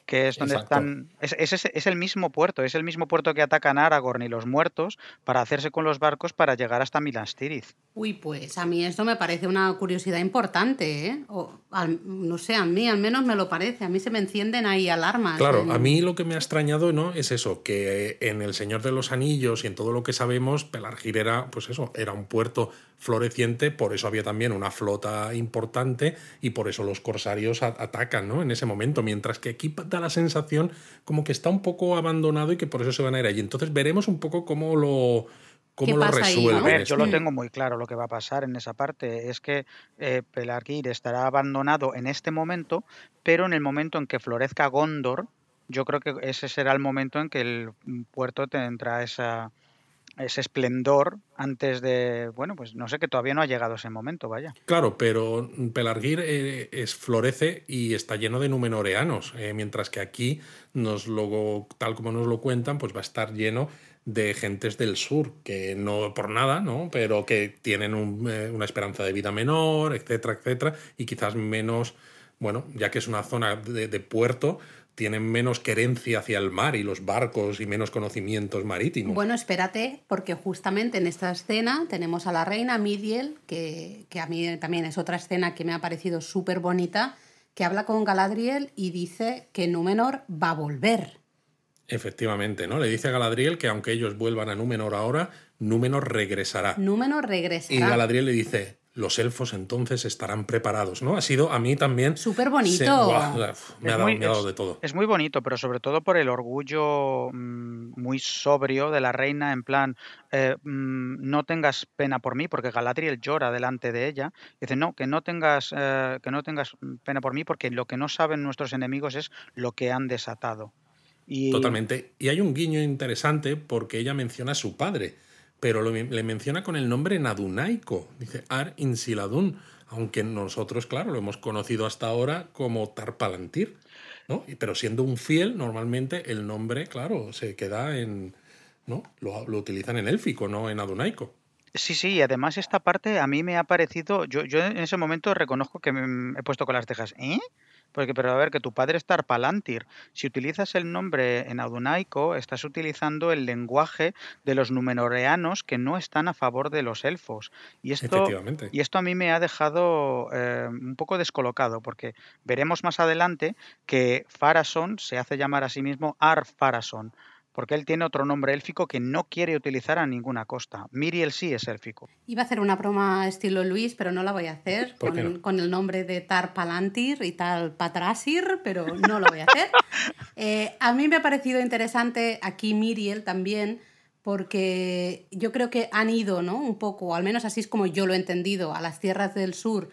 que es donde Exacto. están. Es, es, es el mismo puerto, es el mismo puerto que atacan Aragorn y los muertos para hacerse con los barcos para llegar hasta Minas Tirith. Uy, pues a mí esto me parece una curiosidad importante, ¿eh? O, al- no sé, a mí al menos me lo parece. A mí se me encienden ahí alarmas. Claro, en- a mí lo que me ha extrañado no es eso, que en El Señor de los Anillos y en todo lo que sabemos, Pelargir era, pues eso, era un puerto floreciente, por eso había también una flota importante y por eso los corsarios atacan, ¿no? En ese momento, mientras que aquí da la sensación como que está un poco abandonado y que por eso se van a ir allí. Entonces veremos un poco cómo lo cómo ¿Qué lo pasa ahí, no? resuelven. A ver, yo lo tengo muy claro lo que va a pasar en esa parte. Es que eh, Pelargir estará abandonado en este momento, pero en el momento en que florezca Gondor, yo creo que ese será el momento en que el puerto tendrá esa, ese esplendor antes de, bueno, pues no sé, que todavía no ha llegado ese momento, vaya. Claro, pero Pelargir eh, es, florece y está lleno de numenoreanos, eh, mientras que aquí, nos lo, tal como nos lo cuentan, pues va a estar lleno de gentes del sur, que no por nada, ¿no? Pero que tienen un, eh, una esperanza de vida menor, etcétera, etcétera, y quizás menos, bueno, ya que es una zona de, de puerto, tienen menos querencia hacia el mar y los barcos y menos conocimientos marítimos. Bueno, espérate, porque justamente en esta escena tenemos a la reina Midiel, que, que a mí también es otra escena que me ha parecido súper bonita, que habla con Galadriel y dice que Númenor va a volver. Efectivamente, ¿no? Le dice a Galadriel que aunque ellos vuelvan a Númenor ahora, Númenor regresará. Númenor regresará. Y Galadriel le dice, los elfos entonces estarán preparados, ¿no? Ha sido a mí también... Súper bonito. se- me, ha dado, me ha dado de todo. Es muy bonito, pero sobre todo por el orgullo mm, muy sobrio de la reina, en plan, eh, mm, no tengas pena por mí, porque Galadriel llora delante de ella. Dice, no, que no tengas, eh, que no tengas pena por mí, porque lo que no saben nuestros enemigos es lo que han desatado. Y, Totalmente. Y hay un guiño interesante porque ella menciona a su padre, pero le menciona con el nombre Nadunaico. Dice Ar Insiladun, aunque nosotros, claro, lo hemos conocido hasta ahora como Tarpalantir, ¿no? Pero siendo un fiel, normalmente el nombre, claro, se queda en... ¿no? Lo, utilizan en élfico, no en adunaico. Sí, sí, y además esta parte a mí me ha parecido, yo, yo en ese momento reconozco que me he puesto con las cejas, ¿eh? Porque, pero a ver, que tu padre es Tarpalantir. Si utilizas el nombre en audunaico, estás utilizando el lenguaje de los numenoreanos que no están a favor de los elfos. Y esto, Efectivamente. y esto a mí me ha dejado eh, un poco descolocado, porque veremos más adelante que Farason se hace llamar a sí mismo Ar Farason, porque él tiene otro nombre élfico que no quiere utilizar a ninguna costa. Miriel sí es élfico. Iba a hacer una broma estilo Luis, pero no la voy a hacer ¿Por con, qué no? con el nombre de Tar Palantir y tal Patrasir, pero no lo voy a hacer. [laughs] Eh, a mí me ha parecido interesante aquí Miriel también, porque yo creo que han ido, ¿no? Un poco, al menos así es como yo lo he entendido, a las tierras del sur,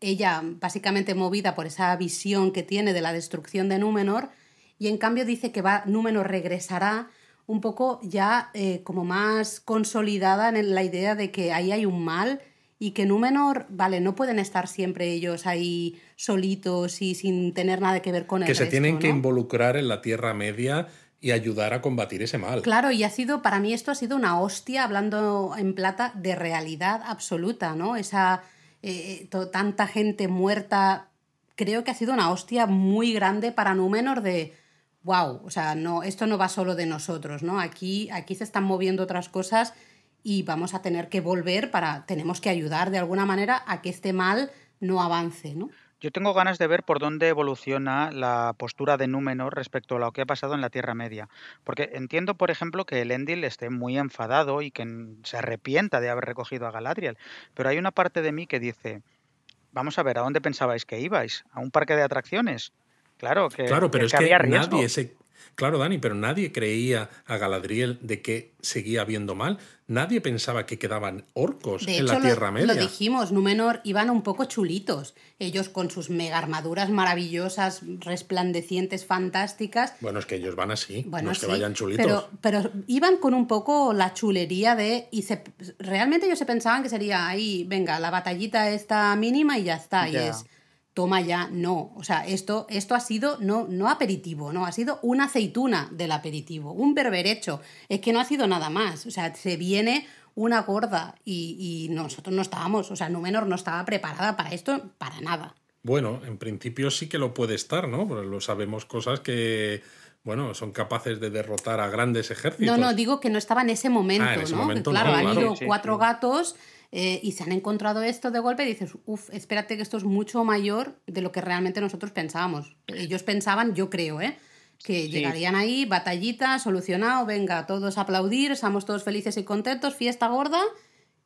ella básicamente movida por esa visión que tiene de la destrucción de Númenor, y en cambio dice que va, Númenor regresará un poco ya eh, como más consolidada en la idea de que ahí hay un mal y que Númenor, vale, no pueden estar siempre ellos ahí solitos y sin tener nada que ver con el Que se tienen que involucrar en la Tierra Media y ayudar a combatir ese mal. Claro, y ha sido, para mí esto ha sido una hostia, hablando en plata, de realidad absoluta, ¿no? Esa eh, to- tanta gente muerta, creo que ha sido una hostia muy grande para Númenor de, wow, o sea, no, esto no va solo de nosotros, ¿no? Aquí, aquí se están moviendo otras cosas y vamos a tener que volver para, tenemos que ayudar de alguna manera a que este mal no avance, ¿no? Yo tengo ganas de ver por dónde evoluciona la postura de Númenor respecto a lo que ha pasado en la Tierra Media. Porque entiendo, por ejemplo, que Elendil esté muy enfadado y que se arrepienta de haber recogido a Galadriel. Pero hay una parte de mí que dice, vamos a ver, ¿a dónde pensabais que ibais? ¿A un parque de atracciones? Claro, que, Claro, pero que- es que que había riesgo. nadie se. Claro, Dani, pero nadie creía a Galadriel de que seguía viendo mal. Nadie pensaba que quedaban orcos De en hecho, la lo- Tierra Media. lo dijimos, Númenor iban un poco chulitos. Ellos con sus mega armaduras maravillosas, resplandecientes, fantásticas. Bueno, es que ellos van así, Bueno, no es que vayan chulitos. Pero, pero iban con un poco la chulería de. Y se, realmente ellos se pensaban que sería ahí, venga, la batallita esta mínima y ya está. Y es. Toma ya, no. O sea, esto, esto ha sido no, no aperitivo, no, ha sido una aceituna del aperitivo, un berberecho. Es que no ha sido nada más. O sea, se viene una gorda y, y nosotros no estábamos, o sea, Númenor no estaba preparada para esto, para nada. Bueno, en principio sí que lo puede estar, ¿no? Porque lo sabemos cosas que, bueno, son capaces de derrotar a grandes ejércitos. No, no, digo que no estaba en ese momento, Ah, en ese ¿no? Momento claro, no, han claro. ido cuatro sí. gatos eh, y se han encontrado esto de golpe y dices, uff, espérate que esto es mucho mayor de lo que realmente nosotros pensábamos. Ellos pensaban, yo creo, ¿eh? Que Sí. llegarían ahí, batallita, solucionado, venga, todos a aplaudir, estamos todos felices y contentos, fiesta gorda,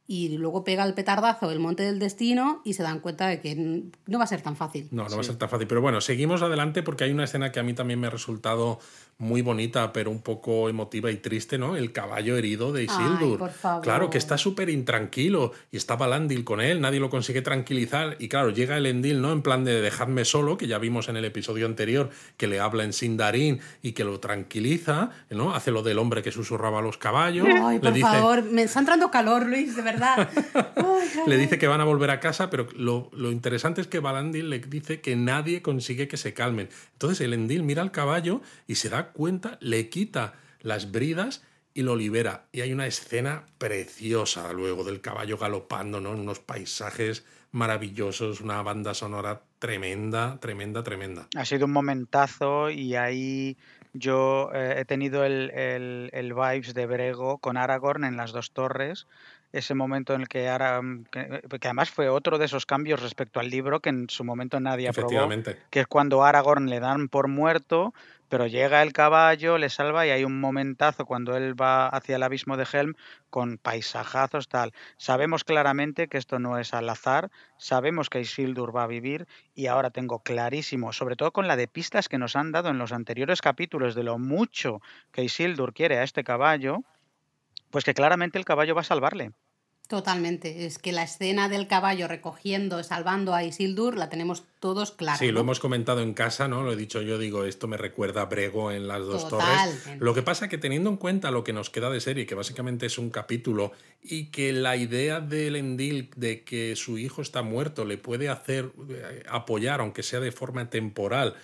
y luego pega el petardazo el monte del destino y se dan cuenta de que no va a ser tan fácil. No, no va a ser tan fácil. Pero bueno, seguimos adelante porque hay una escena que a mí también me ha resultado muy bonita, pero un poco emotiva y triste, ¿no? El caballo herido de Isildur. por favor. Claro, que está súper intranquilo y está Balandil con él, nadie lo consigue tranquilizar. Y claro, llega el Endil, ¿no? En plan de dejadme solo, que ya vimos en el episodio anterior que le habla en Sindarin y que lo tranquiliza, ¿no? Hace lo del hombre que susurraba a los caballos. Ay, le por dice, favor, me está entrando calor, Luis, de verdad. [laughs] Ay, le dice que van a volver a casa, pero lo, lo interesante es que Balandil le dice que nadie consigue que se calmen. Entonces el Endil mira al caballo y se da cuenta, le quita las bridas y lo libera. Y hay una escena preciosa luego del caballo galopando, ¿no? Unos paisajes maravillosos, una banda sonora tremenda, tremenda, tremenda. Ha sido un momentazo y ahí yo eh, he tenido el, el, el vibes de Brego con Aragorn en las dos torres. Ese momento en el que, Ara, que, que además fue otro de esos cambios respecto al libro que en su momento nadie aprobó, que es cuando Aragorn le dan por muerto, pero llega el caballo, le salva y hay un momentazo cuando él va hacia el abismo de Helm con paisajazos tal. Sabemos claramente que esto no es al azar, sabemos que Isildur va a vivir y ahora tengo clarísimo, sobre todo con la de pistas que nos han dado en los anteriores capítulos de lo mucho que Isildur quiere a este caballo, pues que claramente el caballo va a salvarle. Totalmente. Es que la escena del caballo recogiendo, salvando a Isildur, la tenemos todos claros. Sí, lo hemos comentado en casa, ¿no? Lo he dicho yo, digo, esto me recuerda a Brego en las dos torres. Lo que pasa que teniendo en cuenta lo que nos queda de serie, que básicamente es un capítulo, y que la idea del Endil de que su hijo está muerto le puede hacer eh, apoyar, aunque sea de forma temporal,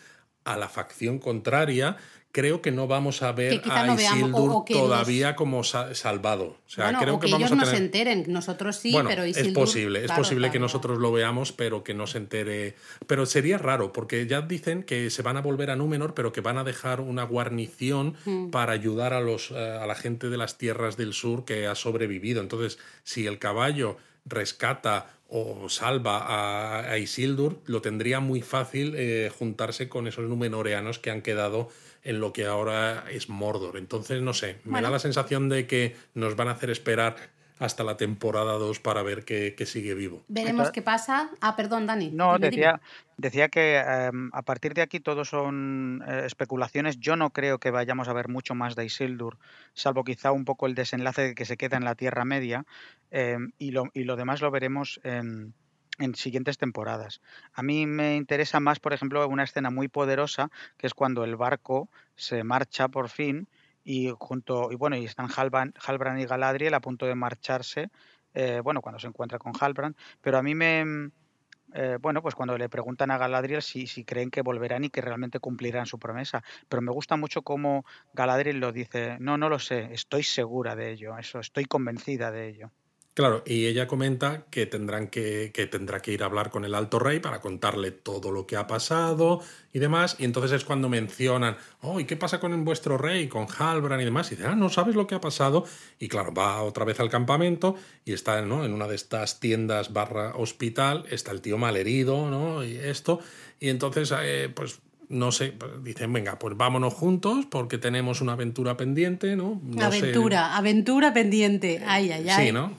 a la facción contraria, creo que no vamos a ver a Isildur todavía como salvado. O sea, creo que, ellos no se enteren, nosotros sí, pero Isildur... Es posible, es posible que nosotros lo veamos, pero que no se entere. Pero sería raro, porque ya dicen que se van a volver a Númenor, pero que van a dejar una guarnición mm. para ayudar a, los, eh, a la gente de las tierras del sur que ha sobrevivido. Entonces, si el caballo rescata o salva a, Isildur, lo tendría muy fácil eh, juntarse con esos numenoreanos que han quedado en lo que ahora es Mordor. Entonces, no sé, me da la sensación de que nos van a hacer esperar hasta la temporada 2 para ver qué, sigue vivo. Veremos qué pasa. Ah, perdón, Dani. No, decía, decía que em, a partir de aquí todo son eh, especulaciones. Yo no creo que vayamos a ver mucho más de Isildur, salvo quizá un poco el desenlace de que se queda en la Tierra Media. Em, y, lo, y lo demás lo veremos en en siguientes temporadas. A mí me interesa más, por ejemplo, una escena muy poderosa, que es cuando el barco se marcha por fin y junto y bueno y están Halbrand, y Galadriel a punto de marcharse, eh, bueno cuando se encuentra con Halbrand, pero a mí me eh, bueno, pues cuando le preguntan a Galadriel si, si creen que volverán y que realmente cumplirán su promesa. Pero me gusta mucho cómo Galadriel lo dice, no, no lo sé, estoy segura de ello, eso, estoy convencida de ello. Claro, y ella comenta que, tendrán que, que tendrá que ir a hablar con el alto rey para contarle todo lo que ha pasado y demás. Y entonces es cuando mencionan, oh, ¿y qué pasa con vuestro rey, con Halbran y demás? Y dice, ah, no sabes lo que ha pasado. Y claro, va otra vez al campamento y está ¿no? en una de estas tiendas barra hospital, está el tío malherido, ¿no? Y esto. Y entonces, eh, pues no sé, dicen, venga, pues vámonos juntos porque tenemos una aventura pendiente, ¿no? aventura, aventura pendiente. Ay, ay, ay. Sí, ¿no?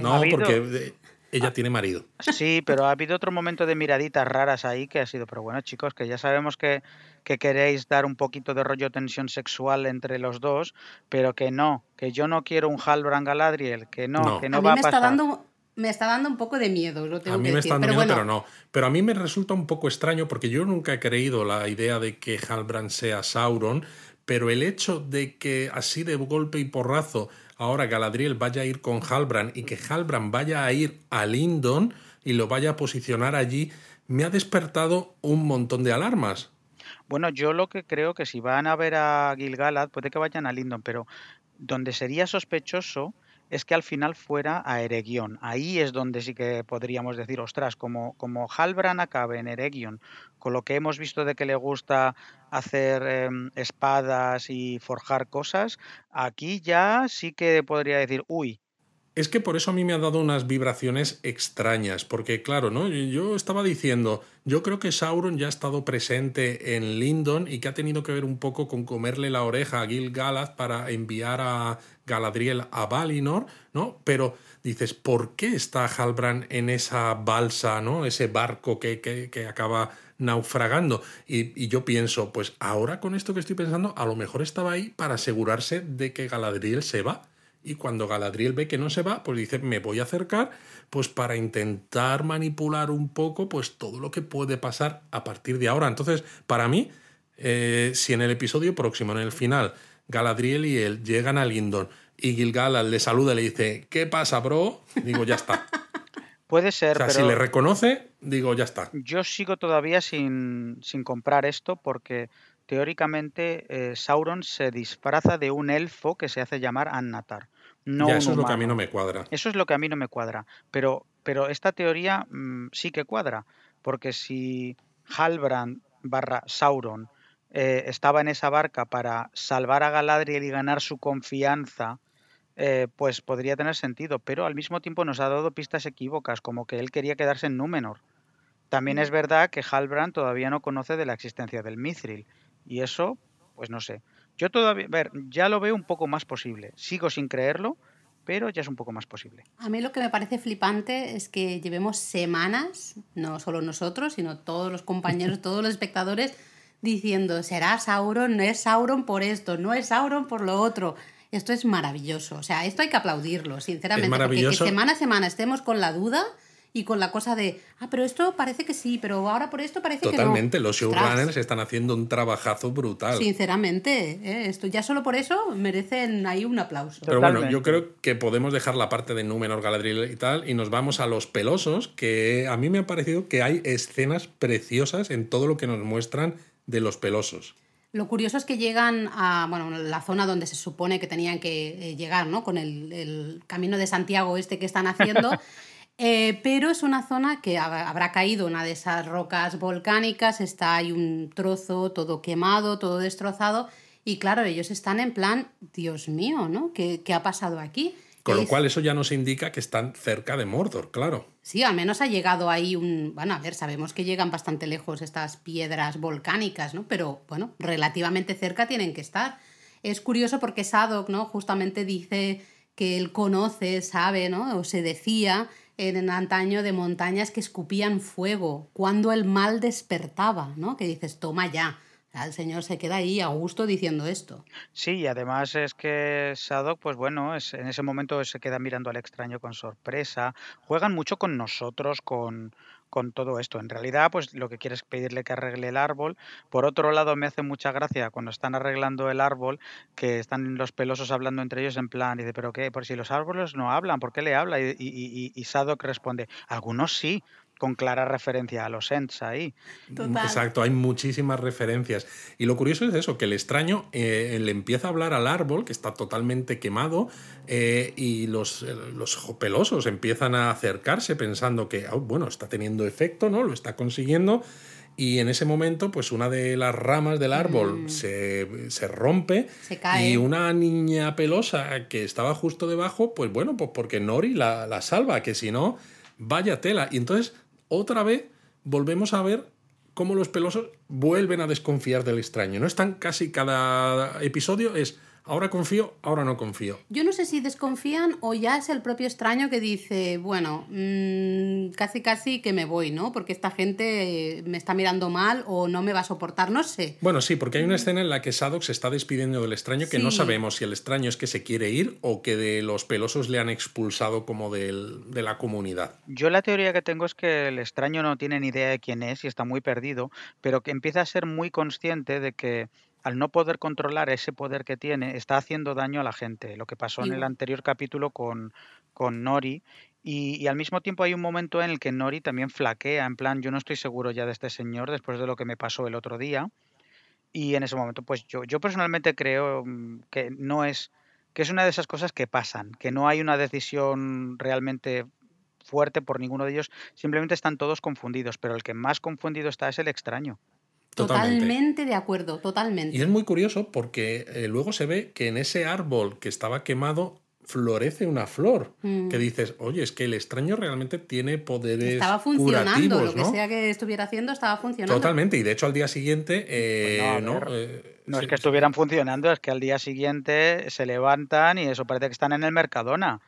no, porque ella tiene marido. Sí, pero ha habido otro momento de miraditas raras ahí que ha sido, pero bueno, chicos, que ya sabemos que, que queréis dar un poquito de rollo tensión sexual entre los dos, pero que no, que yo no quiero un Halbrand Galadriel, que no, que no va a pasar. dando me está dando un poco de miedo, lo tengo a mí me está dando pero miedo, pero no. Pero a mí me resulta un poco extraño porque yo nunca he creído la idea de que Halbrand sea Sauron, pero el hecho de que así de golpe y porrazo ahora Galadriel vaya a ir con Halbrand y que Halbrand vaya a ir a Lindon y lo vaya a posicionar allí, me ha despertado un montón de alarmas. Bueno, yo lo que creo que si van a ver a Gilgalad, puede que vayan a Lindon, pero donde sería sospechoso es que al final fuera a Eregion. Ahí es donde sí que podríamos decir, ostras, como, como Halbran acabe en Eregion, con lo que hemos visto de que le gusta hacer em, espadas y forjar cosas, aquí ya sí que podría decir, uy, es que por eso a mí me ha dado unas vibraciones extrañas, porque claro, ¿no? Yo estaba diciendo, yo creo que Sauron ya ha estado presente en Lindon y que ha tenido que ver un poco con comerle la oreja a Gil Galad para enviar a Galadriel a Valinor, ¿no? Pero dices, ¿por qué está Halbrand en esa balsa, ¿no? Ese barco que, que, acaba naufragando. Y, y, yo pienso, pues ahora con esto que estoy pensando, a lo mejor estaba ahí para asegurarse de que Galadriel se va. Y cuando Galadriel ve que no se va, pues dice, me voy a acercar, pues para intentar manipular un poco, pues todo lo que puede pasar a partir de ahora. Entonces, para mí, eh, si en el episodio próximo, en el final, Galadriel y él llegan a Lindon y Gilgalad le saluda y le dice, ¿qué pasa, bro? Digo, ya está. [laughs] Puede ser, o sea, si le reconoce, digo, ya está. Yo sigo todavía sin, sin comprar esto porque teóricamente eh, Sauron se disfraza de un elfo que se hace llamar Annatar. No eso es lo que a mí no me cuadra. Eso es lo que a mí no me cuadra. Pero, pero esta teoría mm, sí que cuadra, porque si Halbrand barra Sauron eh, estaba en esa barca para salvar a Galadriel y ganar su confianza, eh, pues podría tener sentido. Pero al mismo tiempo nos ha dado pistas equívocas, como que él quería quedarse en Númenor. También es verdad que Halbrand todavía no conoce de la existencia del Mithril. Y eso, pues no sé. Yo todavía, a ver, ya lo veo un poco más posible. Sigo sin creerlo, pero ya es un poco más posible. A mí lo que me parece flipante es que llevemos semanas, no solo nosotros, sino todos los compañeros, [laughs] todos los espectadores, diciendo, será Sauron, no es Sauron por esto, no es Sauron por lo otro. Esto es maravilloso, o sea, esto hay que aplaudirlo, sinceramente, porque que semana a semana estemos con la duda y con la cosa de, ah, pero esto parece que sí, pero ahora por esto parece que no. Totalmente, los showrunners están haciendo un trabajazo brutal. Sinceramente, ¿eh? esto ya solo por eso merecen ahí un aplauso. Pero bueno, yo creo que podemos dejar la parte de Númenor, Galadriel y tal y nos vamos a los pelosos, que a mí me ha parecido que hay escenas preciosas en todo lo que nos muestran de los pelosos. Lo curioso es que llegan a bueno, la zona donde se supone que tenían que eh, llegar, ¿no? Con el, el camino de Santiago este que están haciendo. [laughs] Eh, pero es una zona que habrá caído una de esas rocas volcánicas, está ahí un trozo todo quemado, todo destrozado, y claro, ellos están en plan, Dios mío, ¿no? ¿Qué, qué ha pasado aquí? Con lo cual eso ya nos indica que están cerca de Mordor, claro. Sí, al menos ha llegado ahí un... Bueno, a ver, sabemos que llegan bastante lejos estas piedras volcánicas, ¿no? Pero bueno, relativamente cerca tienen que estar. Es curioso porque Sadok, ¿no? Justamente dice que él conoce, sabe, ¿no? O se decía en antaño de montañas que escupían fuego, cuando el mal despertaba, ¿no? Que dices, toma ya. El señor se queda ahí a gusto diciendo esto. Sí, y además es que Sadok, pues bueno, es, en ese momento se queda mirando al extraño con sorpresa. Juegan mucho con nosotros, con, con todo esto. En realidad, pues lo que quiere es pedirle que arregle el árbol. Por otro lado, me hace mucha gracia cuando están arreglando el árbol, que están los pelosos hablando entre ellos en plan, dice, pero qué, por si los árboles no hablan, ¿por qué le habla? Y, y Sadok responde, algunos sí, con clara referencia a los Ents ahí. Exacto, hay muchísimas referencias. Y lo curioso es eso, que el extraño eh, le empieza a hablar al árbol, que está totalmente quemado, eh, y los, eh, los pelosos empiezan a acercarse pensando que, oh, bueno, está teniendo efecto, ¿no? Lo está consiguiendo. Y en ese momento, pues una de las ramas del árbol Mm. se, se rompe Se cae. y una niña pelosa que estaba justo debajo, pues bueno, pues porque Nori la, la salva, que si no, vaya tela. Y entonces, otra vez, volvemos a ver cómo los pelosos vuelven a desconfiar del extraño. No están casi cada episodio, es ahora confío, ahora no confío. Yo no sé si desconfían o ya es el propio extraño que dice, bueno, mm, casi casi que me voy, ¿no? Porque esta gente me está mirando mal o no me va a soportar, no sé. Bueno, sí, porque hay una escena en la que Sadok se está despidiendo del extraño que no sabemos si el extraño es que se quiere ir o que de los pelosos le han expulsado como del- de la comunidad. Yo la teoría que tengo es que el extraño no tiene ni idea de quién es y está muy perdido, pero que empieza a ser muy consciente de que al no poder controlar ese poder que tiene, está haciendo daño a la gente. Lo que pasó en el anterior capítulo con, con Nori. Y, y al mismo tiempo hay un momento en el que Nori también flaquea, en plan, yo no estoy seguro ya de este señor después de lo que me pasó el otro día. Y en ese momento, pues yo, yo personalmente creo mm, que no es, que es una de esas cosas que pasan, que no hay una decisión realmente fuerte por ninguno de ellos, simplemente están todos confundidos, pero el que más confundido está es el extraño. Totalmente. Totalmente de acuerdo, totalmente. Y es muy curioso porque eh, luego se ve que en ese árbol que estaba quemado florece una flor. Mm. Que dices, oye, es que el extraño realmente tiene poderes Estaba funcionando, curativos, lo que ¿no? sea que estuviera haciendo estaba funcionando. Totalmente, y de hecho al día siguiente, eh, Pues no, Eh, No sí, es que estuvieran funcionando, es que al día siguiente se levantan y eso parece que están en el Mercadona.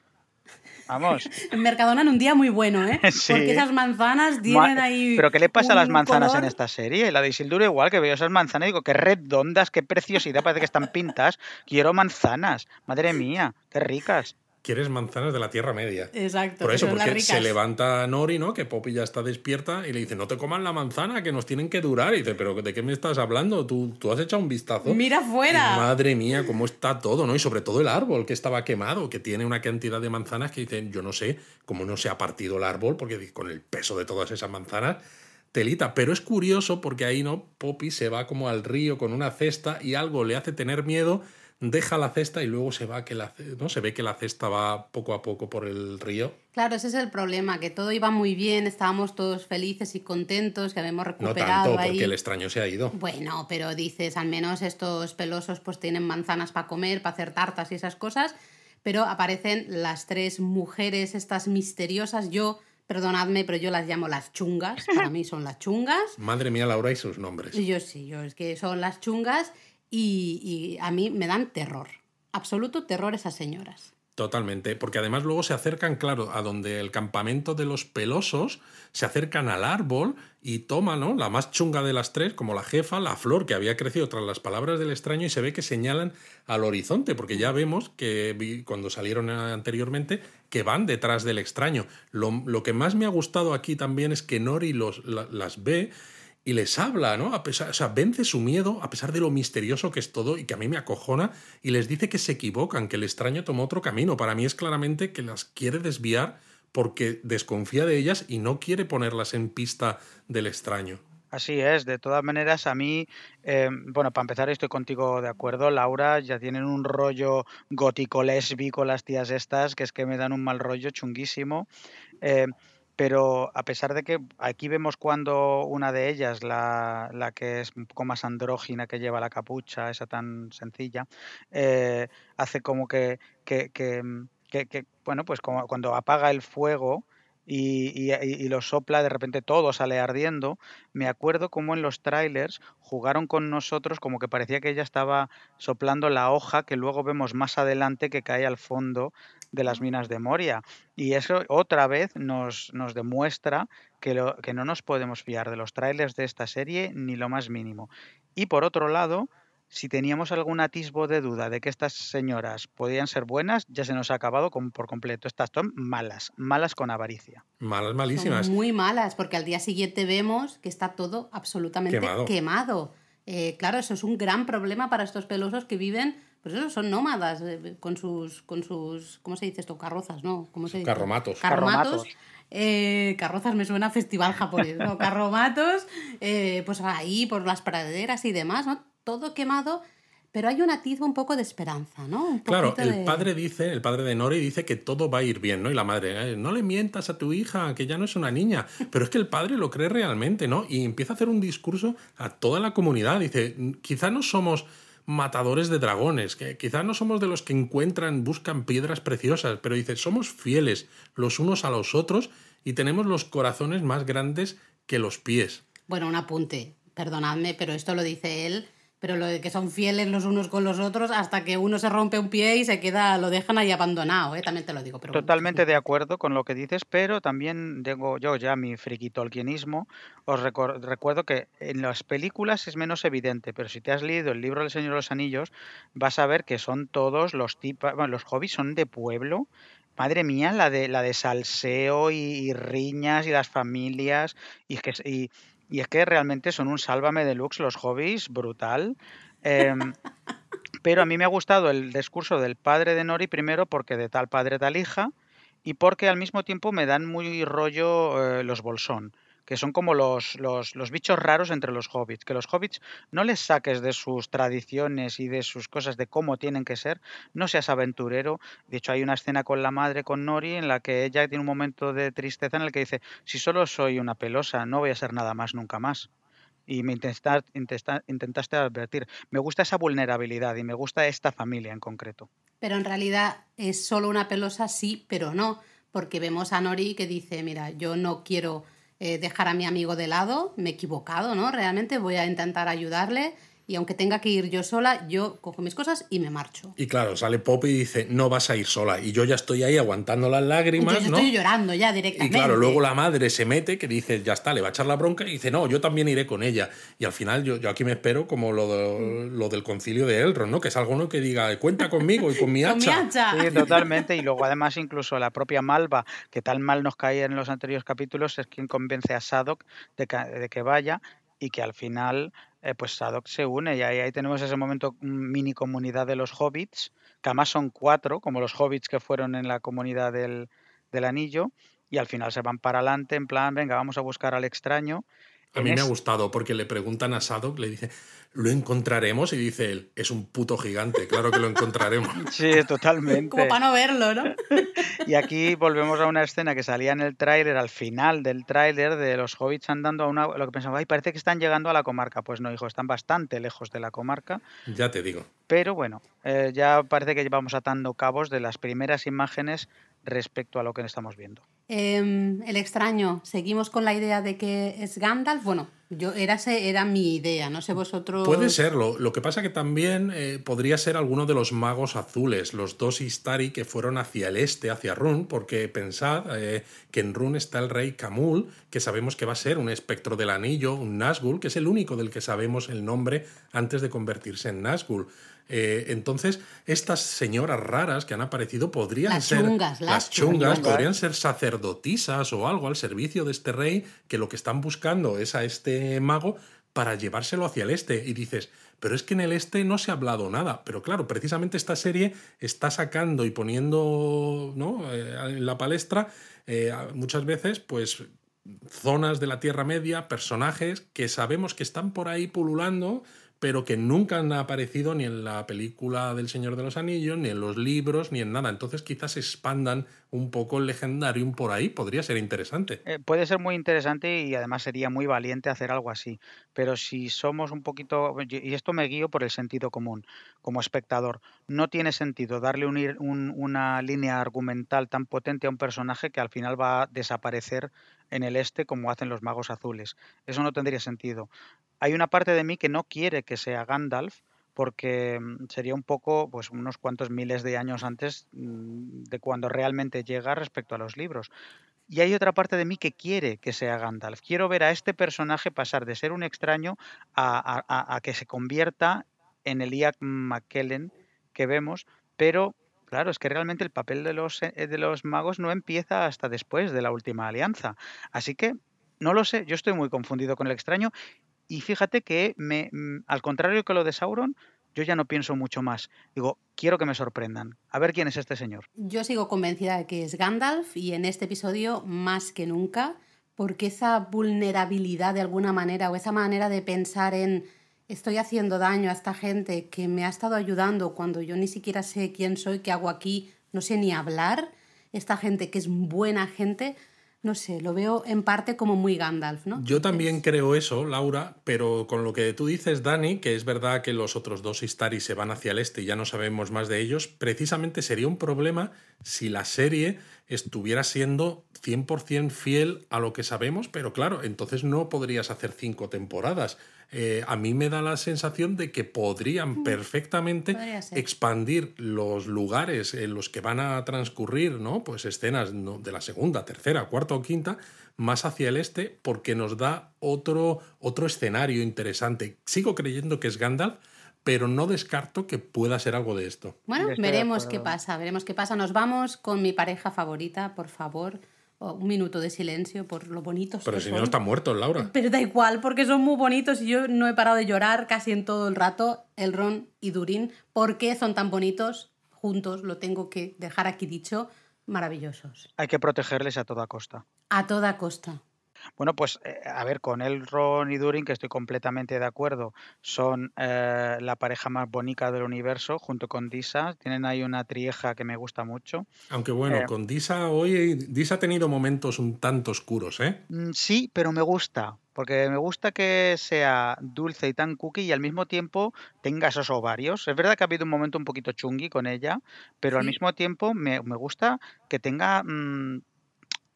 Vamos. En [laughs] Mercadona en un día muy bueno, ¿eh? [laughs] Sí. Porque esas manzanas tienen Ma- ahí. ¿Pero qué le pasa a las manzanas en esta serie? La de Isildur igual, que veo esas manzanas y digo, qué redondas, qué preciosidad, parece que están pintas. Quiero manzanas, madre mía, qué ricas. Quieres manzanas de la Tierra Media. Exacto. Por eso, porque se levanta Nori, ¿no? Que Poppy ya está despierta y le dice, no te coman la manzana, que nos tienen que durar. Y dice, pero ¿de qué me estás hablando? ¿Tú, tú has echado un vistazo? Mira afuera. Y madre mía, cómo está todo, ¿no? Y sobre todo el árbol que estaba quemado, que tiene una cantidad de manzanas que dicen, yo no sé cómo no se ha partido el árbol, porque con el peso de todas esas manzanas, telita. Pero es curioso porque ahí, ¿no? Poppy se va como al río con una cesta y algo le hace tener miedo, deja la cesta y luego se va que la, ¿no? Se ve que la cesta va poco a poco por el río. Claro, ese es el problema, que todo iba muy bien, estábamos todos felices y contentos, que habíamos No recuperado tanto, ahí. porque el extraño se ha ido. Bueno, pero dices, al menos estos pelosos pues tienen manzanas para comer, para hacer tartas y esas cosas, pero aparecen las tres mujeres estas misteriosas, yo, perdonadme, pero yo las llamo las chungas, para mí son las chungas, [laughs] Madre mía, Laura y sus nombres. yo sí, yo es que son las chungas y, a mí me dan terror, absoluto terror esas señoras. Totalmente, porque además luego se acercan, claro, a donde el campamento de los pelosos, se acercan al árbol y toman, ¿no? La más chunga de las tres, como la jefa, la flor que había crecido tras las palabras del extraño y se ve que señalan al horizonte, porque ya vemos que cuando salieron anteriormente, que van detrás del extraño. Lo, lo que más me ha gustado aquí también es que Nori los, las ve y les habla, ¿no? A pesar, o sea, vence su miedo a pesar de lo misterioso que es todo y que a mí me acojona y les dice que se equivocan, que el extraño tomó otro camino. Para mí es claramente que las quiere desviar porque desconfía de ellas y no quiere ponerlas en pista del extraño. Así es, de todas maneras, a mí, eh, bueno, para empezar estoy contigo de acuerdo, Laura, ya tienen un rollo gótico lésbico las tías estas, que es que me dan un mal rollo chunguísimo. Eh, pero a pesar de que aquí vemos cuando una de ellas, la, la, que es un poco más andrógina, que lleva la capucha, esa tan sencilla, eh, hace como que, que, que, que, bueno, pues como cuando apaga el fuego, y, y, lo sopla, de repente todo sale ardiendo. Me acuerdo como en los trailers jugaron con nosotros como que parecía que ella estaba soplando la hoja que luego vemos más adelante que cae al fondo de las minas de Moria. Y eso otra vez nos, nos demuestra que, lo, que no nos podemos fiar de los trailers de esta serie ni lo más mínimo. Y por otro lado, si teníamos algún atisbo de duda de que estas señoras podían ser buenas, ya se nos ha acabado por completo. Estas son malas, malas con avaricia. Malas, malísimas. muy malas, porque al día siguiente vemos que está todo absolutamente quemado. Eh, claro, eso es un gran problema para estos pelosos que viven, pues eso, son nómadas, eh, con sus, con sus, ¿cómo se dice esto? Carrozas, ¿no? ¿Cómo se dice? Carromatos. Carromatos. Eh, carrozas me suena a festival japonés, ¿no? [laughs] Carromatos, pues ahí por las praderas y demás, ¿no? todo quemado, pero hay un atisbo un poco de esperanza, ¿no? claro, el padre dice, el padre de Nori dice que todo va a ir bien, ¿no? Y la madre, no le mientas a tu hija, que ya no es una niña. Pero es que el padre lo cree realmente, ¿no? Y empieza a hacer un discurso a toda la comunidad. Dice, quizá no somos matadores de dragones, que quizá no somos de los que encuentran, buscan piedras preciosas, pero dice, somos fieles los unos a los otros y tenemos los corazones más grandes que los pies. Bueno, un apunte, perdonadme, pero esto lo dice él pero lo de que son fieles los unos con los otros hasta que uno se rompe un pie y se queda, lo dejan ahí abandonado, ¿eh? también te lo digo. Pero Totalmente de acuerdo con lo que dices, pero también tengo yo ya mi friquitolquianismo. Os recuerdo que en las películas es menos evidente, pero si te has leído el libro del Señor de los Anillos, vas a ver que son todos los tipos, bueno, los hobbies son de pueblo, Madre mía, la de la de salseo y, riñas y las familias y, que, y, y es que realmente son un sálvame deluxe los hobbies, brutal. Em, pero a mí me ha gustado el discurso del padre de Nori primero porque de tal padre tal hija y porque al mismo tiempo me dan muy rollo eh, los bolsón que son como los, los, los, bichos raros entre los hobbits, que los hobbits no les saques de sus tradiciones y de sus cosas de cómo tienen que ser, no seas aventurero. De hecho, hay una escena con la madre, con Nori, en la que ella tiene un momento de tristeza en el que dice, si solo soy una pelosa, no voy a ser nada más nunca más. Y me intentaste, intentaste advertir. Me gusta esa vulnerabilidad y me gusta esta familia en concreto. Pero en realidad es solo una pelosa, sí, pero no, porque vemos a Nori que dice, mira, yo no quiero eh, dejar a mi amigo de lado, me he equivocado, ¿no? Realmente voy a intentar ayudarle y aunque tenga que ir yo sola, yo cojo mis cosas y me marcho. Y claro, sale Pop y dice, no vas a ir sola. Y yo ya estoy ahí aguantando las lágrimas. yo estoy llorando ya directamente. Y claro, luego la madre se mete, que dice, ya está, le va a echar la bronca, y dice, no, yo también iré con ella. Y al final yo, yo aquí me espero como lo, lo del concilio de Elrond, ¿no? Que es algo que diga, cuenta conmigo y con mi [laughs] hacha. Sí, totalmente. Y luego además incluso la propia Malva, que tal mal nos caía en los anteriores capítulos, es quien convence a Sadok de de que vaya y que al final eh, pues Sadok se une y ahí, ahí, tenemos ese momento mm, mini comunidad de los hobbits, que además son cuatro, como los hobbits que fueron en la comunidad del, del anillo, y al final se van para adelante en plan, venga, vamos a buscar al extraño. A mí me ha gustado porque le preguntan a Sadok, le dice, lo encontraremos y dice él, es un puto gigante, claro que lo encontraremos. [laughs] Sí, totalmente. Como para no verlo, ¿no? [laughs] Y aquí volvemos a una escena que salía en el tráiler, al final del tráiler, de los hobbits andando a una... Lo que pensaba, ay, parece que están llegando a la comarca. Pues no, hijo, están bastante lejos de la comarca. Ya te digo. Pero bueno, eh, ya parece que llevamos atando cabos de las primeras imágenes respecto a lo que estamos viendo. Em, el extraño, seguimos con la idea de que es Gandalf. Bueno, yo era, era mi idea, no sé vosotros. Puede serlo. Lo que pasa que también eh, podría ser alguno de los magos azules, los dos Istari que fueron hacia el este, hacia Run, porque pensad eh, que en Run está el rey Kamul, que sabemos que va a ser un espectro del anillo, un Nazgûl, que es el único del que sabemos el nombre antes de convertirse en Nazgûl. Eh, entonces, estas señoras raras que han aparecido podrían Las ser. chungas, las chungas, chungas. podrían ser sacerdotisas o algo al servicio de este rey que lo que están buscando es a este mago para llevárselo hacia el este. Y dices, pero es que en el este no se ha hablado nada. Pero claro, precisamente esta serie está sacando y poniendo ¿no? Eh, en la palestra eh, muchas veces, pues zonas de la Tierra Media, personajes que sabemos que están por ahí pululando, pero que nunca han aparecido ni en la película del Señor de los Anillos, ni en los libros, ni en nada. Entonces quizás expandan un poco el legendarium por ahí, podría ser interesante. Eh, puede ser muy interesante y además sería muy valiente hacer algo así. Pero si somos un poquito, y esto me guío por el sentido común, como espectador, no tiene sentido darle una línea argumental tan potente a un personaje que al final va a desaparecer en el este como hacen los magos azules. Eso no tendría sentido. Hay una parte de mí que no quiere que sea Gandalf porque mm, sería un poco, pues unos cuantos miles de años antes mm, de cuando realmente llega respecto a los libros. Y hay otra parte de mí que quiere que sea Gandalf. Quiero ver a este personaje pasar de ser un extraño a, a- que se convierta en el Ian McKellen que vemos, pero claro, es que realmente el papel de los, eh, de los magos no empieza hasta después de la última alianza. Así que, no lo sé, yo estoy muy confundido con el extraño y fíjate que me, mm, al contrario que lo de Sauron, yo ya no pienso mucho más. Digo, quiero que me sorprendan. A ver quién es este señor. Yo sigo convencida de que es Gandalf y en este episodio más que nunca, porque esa vulnerabilidad de alguna manera o esa manera de pensar en estoy haciendo daño a esta gente que me ha estado ayudando cuando yo ni siquiera sé quién soy, qué hago aquí, no sé ni hablar, esta gente que es buena gente, no sé, lo veo en parte como muy Gandalf, ¿no? Yo también creo eso, Laura, pero con lo que tú dices, Dani, que es verdad que los otros dos Istari se van hacia el este y ya no sabemos más de ellos, precisamente sería un problema si la serie estuviera siendo 100% fiel a lo que sabemos, pero claro, entonces no podrías hacer cinco temporadas. Eh, a mí me da la sensación de que podrían perfectamente podría ser. expandir los lugares en los que van a transcurrir, ¿no? Pues escenas de la segunda, tercera, cuarta o quinta, más hacia el este, porque nos da otro, otro escenario interesante. Sigo creyendo que es Gandalf, pero no descarto que pueda ser algo de esto. Bueno, veremos qué pasa, veremos qué pasa. Nos vamos con mi pareja favorita, por favor. Oh, un minuto de silencio por lo bonitos Pero que si son. no está muerto, Laura. Pero da igual, porque son muy bonitos y yo no he parado de llorar casi en todo el rato, Elrond y Durin. ¿Por qué son tan bonitos juntos? Lo tengo que dejar aquí dicho. Maravillosos. Hay que protegerles a toda costa. A toda costa. Bueno, pues eh, a ver, con Elrond y Durin, que estoy completamente de acuerdo, son eh, la pareja más bonita del universo, junto con Disa. Tienen ahí una trieja que me gusta mucho. Aunque bueno, Eh. con Disa hoy, Disa ha tenido momentos un tanto oscuros, ¿eh? Mm, Sí, pero me gusta, porque me gusta que sea dulce y tan cookie y al mismo tiempo tenga esos ovarios. Es verdad que ha habido un momento un poquito chungui con ella, pero al mismo tiempo me, me gusta que tenga mm,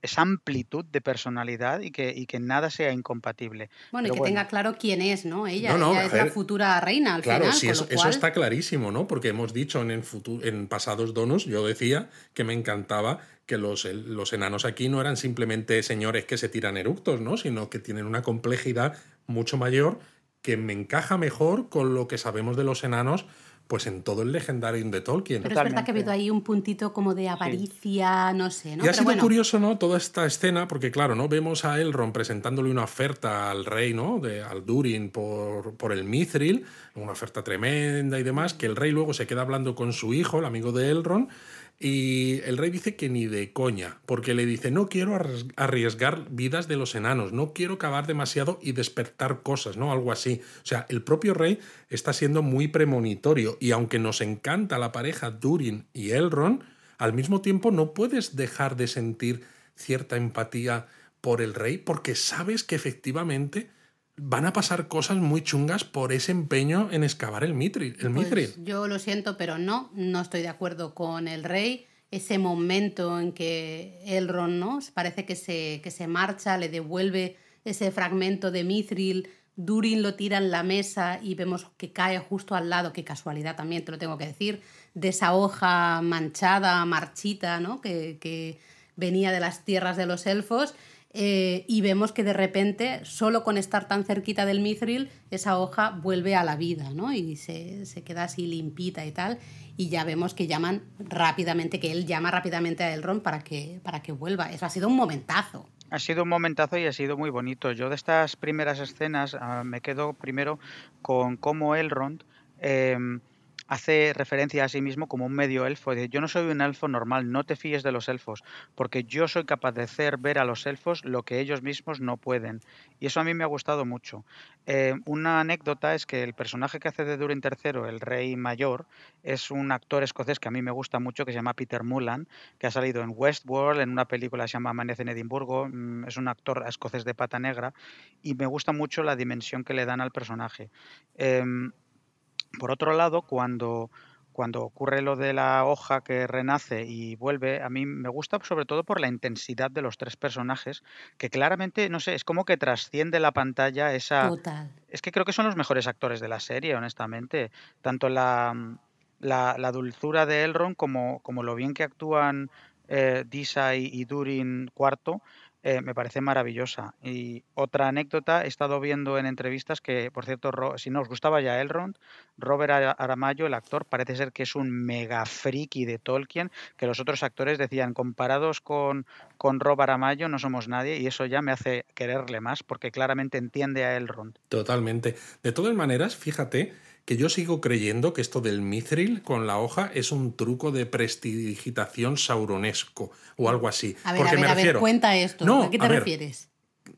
esa amplitud de personalidad y que, y que nada sea incompatible. Bueno, y que bueno. tenga claro quién es, ¿no? Ella, No, no, ella es la futura reina al Claro, final. sí, con eso, está clarísimo, ¿no? Porque hemos dicho en, el en pasados donos, yo decía que me encantaba que los, los enanos aquí no eran simplemente señores que se tiran eructos, ¿no? Sino que tienen una complejidad mucho mayor que me encaja mejor con lo que sabemos de los enanos, pues en todo el legendario de Tolkien. Pero es verdad que ha habido ahí un puntito como de avaricia, no sé, ¿no? Y ha Pero sido bueno, curioso, ¿no? Toda esta escena, porque claro, ¿no? Vemos a Elrond presentándole una oferta al rey, ¿no? De, al Durin por, por el Mithril, una oferta tremenda y demás, que el rey luego se queda hablando con su hijo, el amigo de Elrond, y el rey dice que ni de coña, porque le dice, no quiero arries- arriesgar vidas de los enanos, no quiero cavar demasiado y despertar cosas, ¿no? Algo así. O sea, el propio rey está siendo muy premonitorio y aunque nos encanta la pareja Durin y Elrond, al mismo tiempo no puedes dejar de sentir cierta empatía por el rey porque sabes que efectivamente van a pasar cosas muy chungas por ese empeño en excavar el Mithril. El pues, Mithril. yo lo siento, pero no, no estoy de acuerdo con el rey. ese momento en que Elrond ¿no? parece que se, que se marcha, le devuelve ese fragmento de Mithril, Durin lo tira en la mesa y vemos que cae justo al lado, qué casualidad también, te lo tengo que decir, de esa hoja manchada, marchita, ¿no? que, que venía de las tierras de los elfos eh, y vemos que de repente, solo con estar tan cerquita del mithril, esa hoja vuelve a la vida, ¿no? Y se, se, queda así limpita y tal. Y ya vemos que llaman rápidamente, que él llama rápidamente a Elrond para que, para que vuelva. Eso ha sido un momentazo. Ha sido un momentazo y ha sido muy bonito. Yo de estas primeras escenas uh, me quedo primero con cómo Elrond... Eh, hace referencia a sí mismo como un medio elfo. Dice, yo no soy un elfo normal, no te fíes de los elfos, porque yo soy capaz de hacer ver a los elfos lo que ellos mismos no pueden. Y eso a mí me ha gustado mucho. Eh, una anécdota es que el personaje que hace de Durin III, el rey mayor, es un actor escocés que a mí me gusta mucho, que se llama Peter Mullan, que ha salido en Westworld, en una película que se llama Amanece en Edimburgo. Mm, es un actor escocés de pata negra y me gusta mucho la dimensión que le dan al personaje. Eh, por otro lado, cuando, cuando ocurre lo de la hoja que renace y vuelve, a mí me gusta sobre todo por la intensidad de los tres personajes, que claramente, no sé, es como que trasciende la pantalla esa... Total. Es que creo que son los mejores actores de la serie, honestamente. Tanto la, la, la dulzura de Elrond como, como lo bien que actúan eh, Disa y, y Durin cuarto eh, me parece maravillosa. Y otra anécdota, he estado viendo en entrevistas que, por cierto, si no os gustaba ya Elrond, Robert Aramayo, el actor, parece ser que es un mega friki de Tolkien, que los otros actores decían, comparados con, con Robert Aramayo no somos nadie, y eso ya me hace quererle más, porque claramente entiende a Elrond. Totalmente. De todas maneras, fíjate que yo sigo creyendo que esto del mithril con la hoja es un truco de prestidigitación sauronesco o algo así. A ver, Porque a ver, me a refiero... ver, cuenta esto. No, ¿A qué te refieres?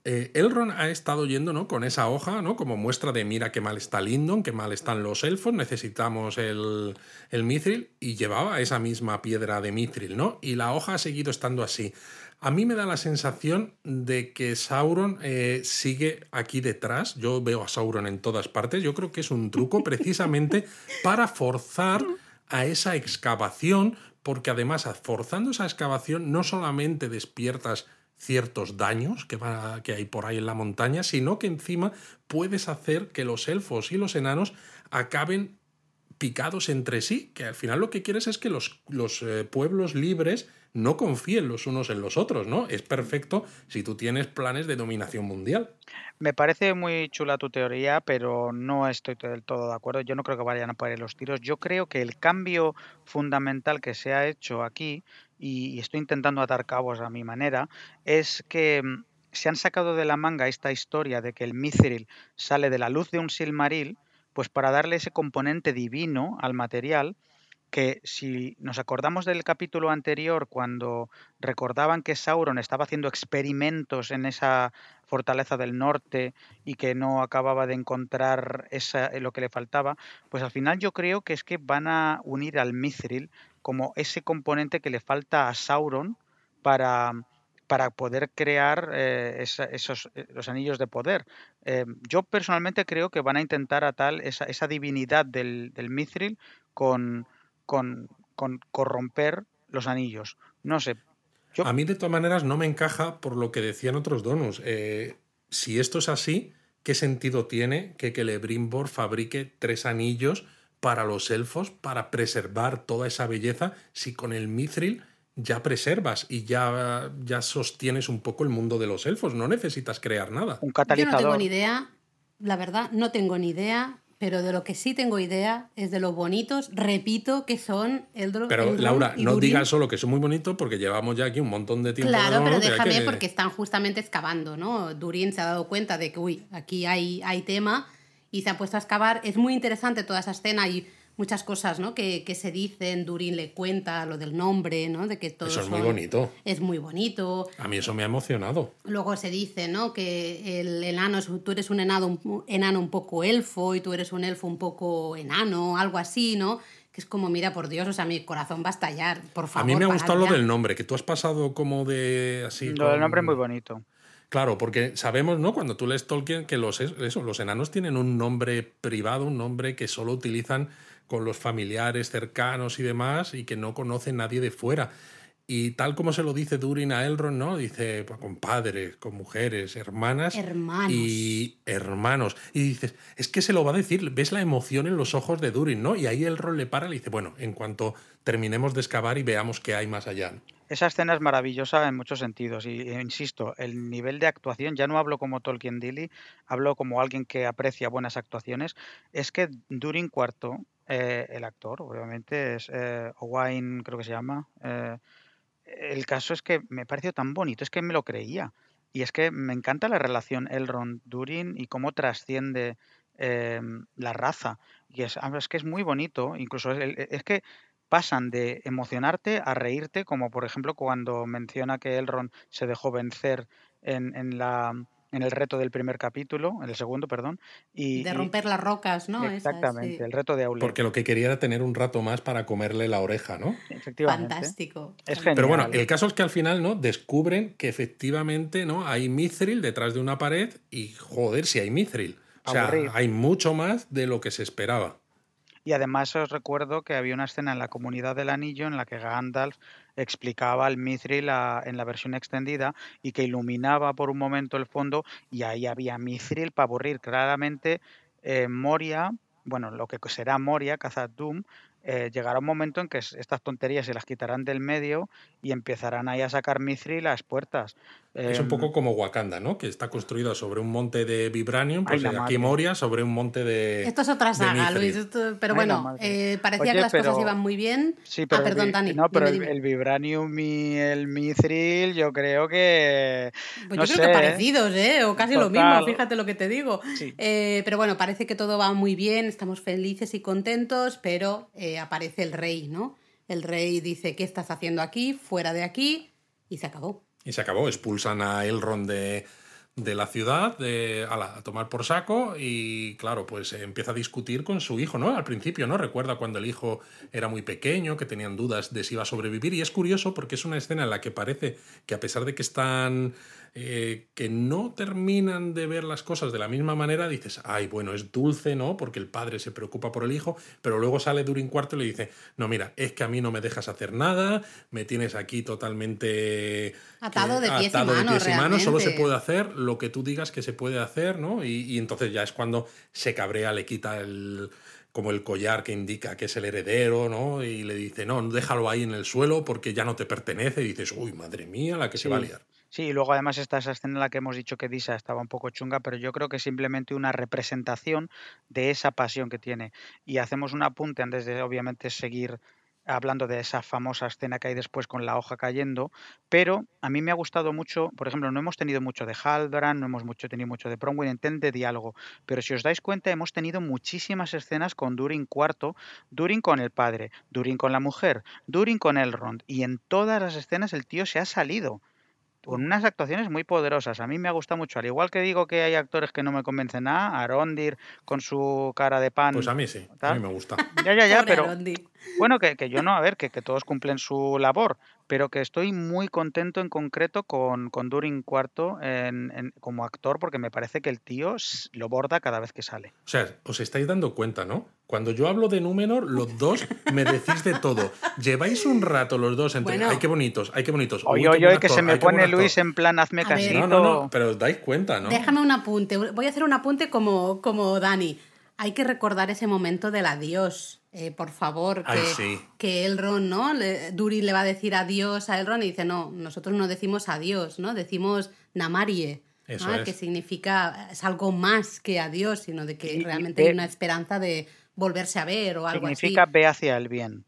Eh, Elrond ha estado yendo ¿no? con esa hoja ¿no? como muestra de mira qué mal está Lindon, qué mal están los elfos, necesitamos el, el mithril y llevaba esa misma piedra de mithril, ¿no? Y la hoja ha seguido estando así. A mí me da la sensación de que Sauron eh, sigue aquí detrás. Yo veo a Sauron en todas partes. Yo creo que es un truco precisamente [laughs] para forzar a esa excavación, porque además forzando esa excavación no solamente despiertas ciertos daños que, va, que hay por ahí en la montaña, sino que encima puedes hacer que los elfos y los enanos acaben picados entre sí, que al final lo que quieres es que los, los eh, pueblos libres no confíen los unos en los otros, ¿no? Es perfecto si tú tienes planes de dominación mundial. Me parece muy chula tu teoría, pero no estoy del todo de acuerdo. Yo no creo que vayan a parar los tiros. Yo creo que el cambio fundamental que se ha hecho aquí, y estoy intentando atar cabos a mi manera, es que mm, se han sacado de la manga esta historia de que el Mithril sale de la luz de un Silmaril, pues para darle ese componente divino al material que si nos acordamos del capítulo anterior, cuando recordaban que Sauron estaba haciendo experimentos en esa fortaleza del norte y que no acababa de encontrar esa, eh, lo que le faltaba, pues al final yo creo que es que van a unir al Mithril como ese componente que le falta a Sauron para, para poder crear eh, esos eh, los anillos de poder. yo personalmente creo que van a intentar a tal esa, esa divinidad del, del Mithril con, con, con corromper los anillos. No sé. A mí de todas maneras no me encaja por lo que decían otros donos. Eh, si esto es así, ¿qué sentido tiene que Celebrimbor fabrique tres anillos para los elfos para preservar toda esa belleza si con el mithril ya preservas y ya, ya sostienes un poco el mundo de los elfos? No necesitas crear nada. Un catalizador. Yo no tengo ni idea, la verdad, no tengo ni idea pero de lo que sí tengo idea es de lo bonitos, repito, que son el Pero Laura, no digas solo que son muy bonitos porque llevamos ya aquí un montón de tiempo. Claro, pero déjame porque están justamente excavando, ¿no? Durin se ha dado cuenta de que, uy, aquí hay, hay tema y se ha puesto a excavar. Es muy interesante toda esa escena y muchas cosas ¿no? que, que, se dicen, Durin le cuenta lo del nombre, ¿no? de que todo Eso es muy bonito. Es muy bonito. A mí eso me ha emocionado. Luego se dice ¿no? que el enano, tú eres un enano, un enano un poco elfo y tú eres un elfo un poco enano, algo así, ¿no? Que es como, mira, por Dios, o sea, mi corazón va a estallar, por favor. A mí me ha gustado lo del nombre, que tú has pasado como de así. Lo del nombre es muy bonito. Claro, porque sabemos, ¿no? Cuando tú lees Tolkien que los, eso, los enanos tienen un nombre privado, un nombre que solo utilizan con los familiares cercanos y demás y que no conoce nadie de fuera. Y tal como se lo dice Durin a Elrond, ¿no? Dice pues, con padres, con mujeres, hermanas Hermanos. y hermanos. Y dices, es que se lo va a decir, ves la emoción en los ojos de Durin, ¿no? Y ahí Elrond le para y le dice, bueno, en cuanto terminemos de excavar y veamos qué hay más allá. Esa escena es maravillosa en muchos sentidos y e insisto, el nivel de actuación, ya no hablo como Tolkien Dilly, hablo como alguien que aprecia buenas actuaciones, es que Durin IV, eh, el actor, obviamente, es eh, Owain, creo que se llama, eh, el caso es que me pareció tan bonito, es que me lo creía. Y es que me encanta la relación Elrond-Durin y cómo trasciende em, la raza. Y es, ah, es que es muy bonito, incluso es, es que pasan de emocionarte a reírte, como por ejemplo cuando menciona que Elrond se dejó vencer en, en la en el reto del primer capítulo, en el segundo, perdón. Y, de y- romper las rocas, ¿no? Esa, exactamente, sí. el reto de Aule. Porque lo que quería era tener un rato más para comerle la oreja, ¿no? Efectivamente. Fantástico. Es Pero bueno, el caso es que al final, ¿no? Descubren que efectivamente, ¿no? Hay mithril detrás de una pared y joder, si hay mithril. O sea, Aburrir. hay mucho más de lo que se esperaba. Y además os recuerdo que había una escena en la comunidad del anillo en la que Gandalf explicaba el Mithril en la versión extendida y que iluminaba por un momento el fondo y ahí había Mithril para aburrir. Claramente eh, Moria, bueno, lo que será Moria, Khazad Dûm, eh, llegará un momento en que es- estas tonterías se las quitarán del medio y empezarán ahí a sacar Mithril a las puertas. Es un Em, poco como Wakanda, ¿no? Que está construido sobre un monte de Vibranium, Ay, pues la aquí. Moria sobre un monte de. Esto es otra saga. Luis. esto- pero Ay, bueno, eh, parecía Oye, que las cosas pero- iban muy bien. Sí, pero ah, el perdón, vi- Dani. No, pero dime, el, dime. el Vibranium y el Mithril, yo creo que. Pues no yo creo sé, que parecidos, ¿eh? O casi lo mismo, fíjate lo que te digo. Sí. Eh, pero bueno, parece que todo va muy bien, estamos felices y contentos, pero eh, aparece el rey, ¿no? El rey dice, ¿qué estás haciendo aquí? Fuera de aquí, y se acabó. Y se acabó. Expulsan a Elrond de, de la ciudad de, a tomar por saco y claro, pues eh, empieza a discutir con su hijo, ¿no? Al principio, ¿no? Recuerda cuando el hijo era muy pequeño, que tenían dudas de si iba a sobrevivir y es curioso porque es una escena en la que parece que a pesar de que están... eh, que no terminan de ver las cosas de la misma manera, dices, ay, bueno, es dulce, ¿no? Porque el padre se preocupa por el hijo, pero luego sale Durin Cuarto y le dice, no, mira, es que a mí no me dejas hacer nada, me tienes aquí totalmente Atado que- de pies y atado de manos, pies y manos, solo se puede hacer lo que tú digas que se puede hacer, ¿no? Y, y entonces ya es cuando se cabrea, le quita el como el collar que indica que es el heredero, ¿no? Y le dice, no, déjalo ahí en el suelo porque ya no te pertenece. Y dices, uy, madre mía, la que se va a liar. Sí, y luego además está esa escena en la que hemos dicho que Disa estaba un poco chunga, pero yo creo que es simplemente una representación de esa pasión que tiene. Y hacemos un apunte antes de obviamente seguir hablando de esa famosa escena que hay después con la hoja cayendo, pero a mí me ha gustado mucho, por ejemplo, no hemos tenido mucho de Halbrand, no hemos mucho, tenido mucho de Bronwyn, intent de diálogo, pero si os dais cuenta hemos tenido muchísimas escenas con Durin IV, Durin con el padre, Durin con la mujer, Durin con Elrond, y en todas las escenas el tío se ha salido con unas actuaciones muy poderosas. A mí me ha gustado mucho. Al igual que digo que hay actores que no me convencen nada, Arondir con su cara de pan. Pues a mí sí, a mí me gusta. Ya, ya, ya, pero bueno, que, que yo no, a ver, que, que todos cumplen su labor, pero que estoy muy contento en concreto con, con Durin en- en- como actor, porque me parece que el tío lo borda cada vez que sale. O sea, os estáis dando cuenta, ¿no? Cuando yo hablo de Númenor, los [laughs] dos me decís de todo. Lleváis un rato los dos entre, Bueno. ay, qué bonitos, ay, qué bonitos. Oye, oye, que actor, se me pone actor". Luis en plan, hazme casito. No, no, no, pero os dais cuenta, ¿no? Déjame un apunte, voy a hacer un apunte como, como Dani. Hay que recordar ese momento del adiós, eh, por favor, que, Ay, sí. que Elrond, ¿no? Le- Durin le va a decir adiós a Elrond y dice, no, nosotros no decimos adiós, ¿no? Decimos Namarie, Eso ¿no? es. que significa, es algo más que adiós, sino de que Y- y realmente ve- hay una esperanza de volverse a ver o algo Significa así. ve hacia el bien.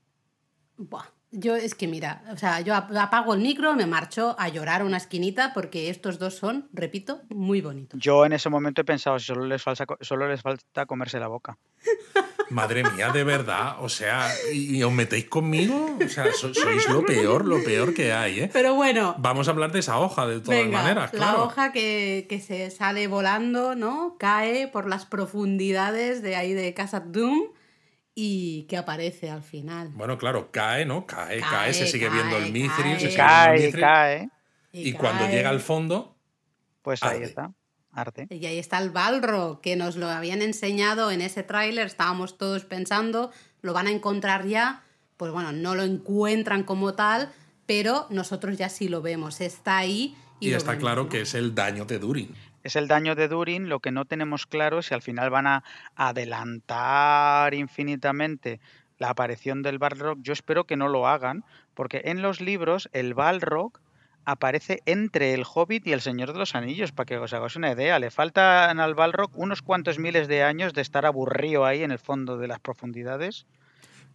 Buah, Yo es que mira, o sea, yo ap- apago el micro, me marcho a llorar a una esquinita porque estos dos son, repito, muy bonitos. Yo en ese momento he pensado, solo les, falta, solo les falta comerse la boca. [laughs] Madre mía, de verdad. O sea, ¿y, y os metéis conmigo? O sea, so- sois lo peor, lo peor que hay, ¿eh? Pero bueno, Vamos a hablar de esa hoja de todas Venga, maneras, la claro. hoja que, que se sale volando, ¿no? Cae por las profundidades de ahí de Casa Doom y que aparece al final. Bueno, claro, cae, ¿no? Cae, cae, Cae, se sigue viendo el cae, mithril, se cae. sigue viendo el Cae, mithril, cae. Y, cuando cae. llega al fondo, Pues ahí Arde. está. Arte. Y ahí está el Balrog, que nos lo habían enseñado en ese tráiler, estábamos todos pensando, lo van a encontrar ya, pues bueno, no lo encuentran como tal, pero nosotros ya sí lo vemos, está ahí. Y, lo está vemos, claro ¿no? que es el daño de Durin. Es el daño de Durin, lo que no tenemos claro es si al final van a adelantar infinitamente la aparición del Balrog. Yo espero que no lo hagan, porque en los libros el Balrog aparece entre el Hobbit y el Señor de los Anillos, para que os hagáis una idea. Le faltan al Balrog unos cuantos miles de años de estar aburrido ahí en el fondo de las profundidades.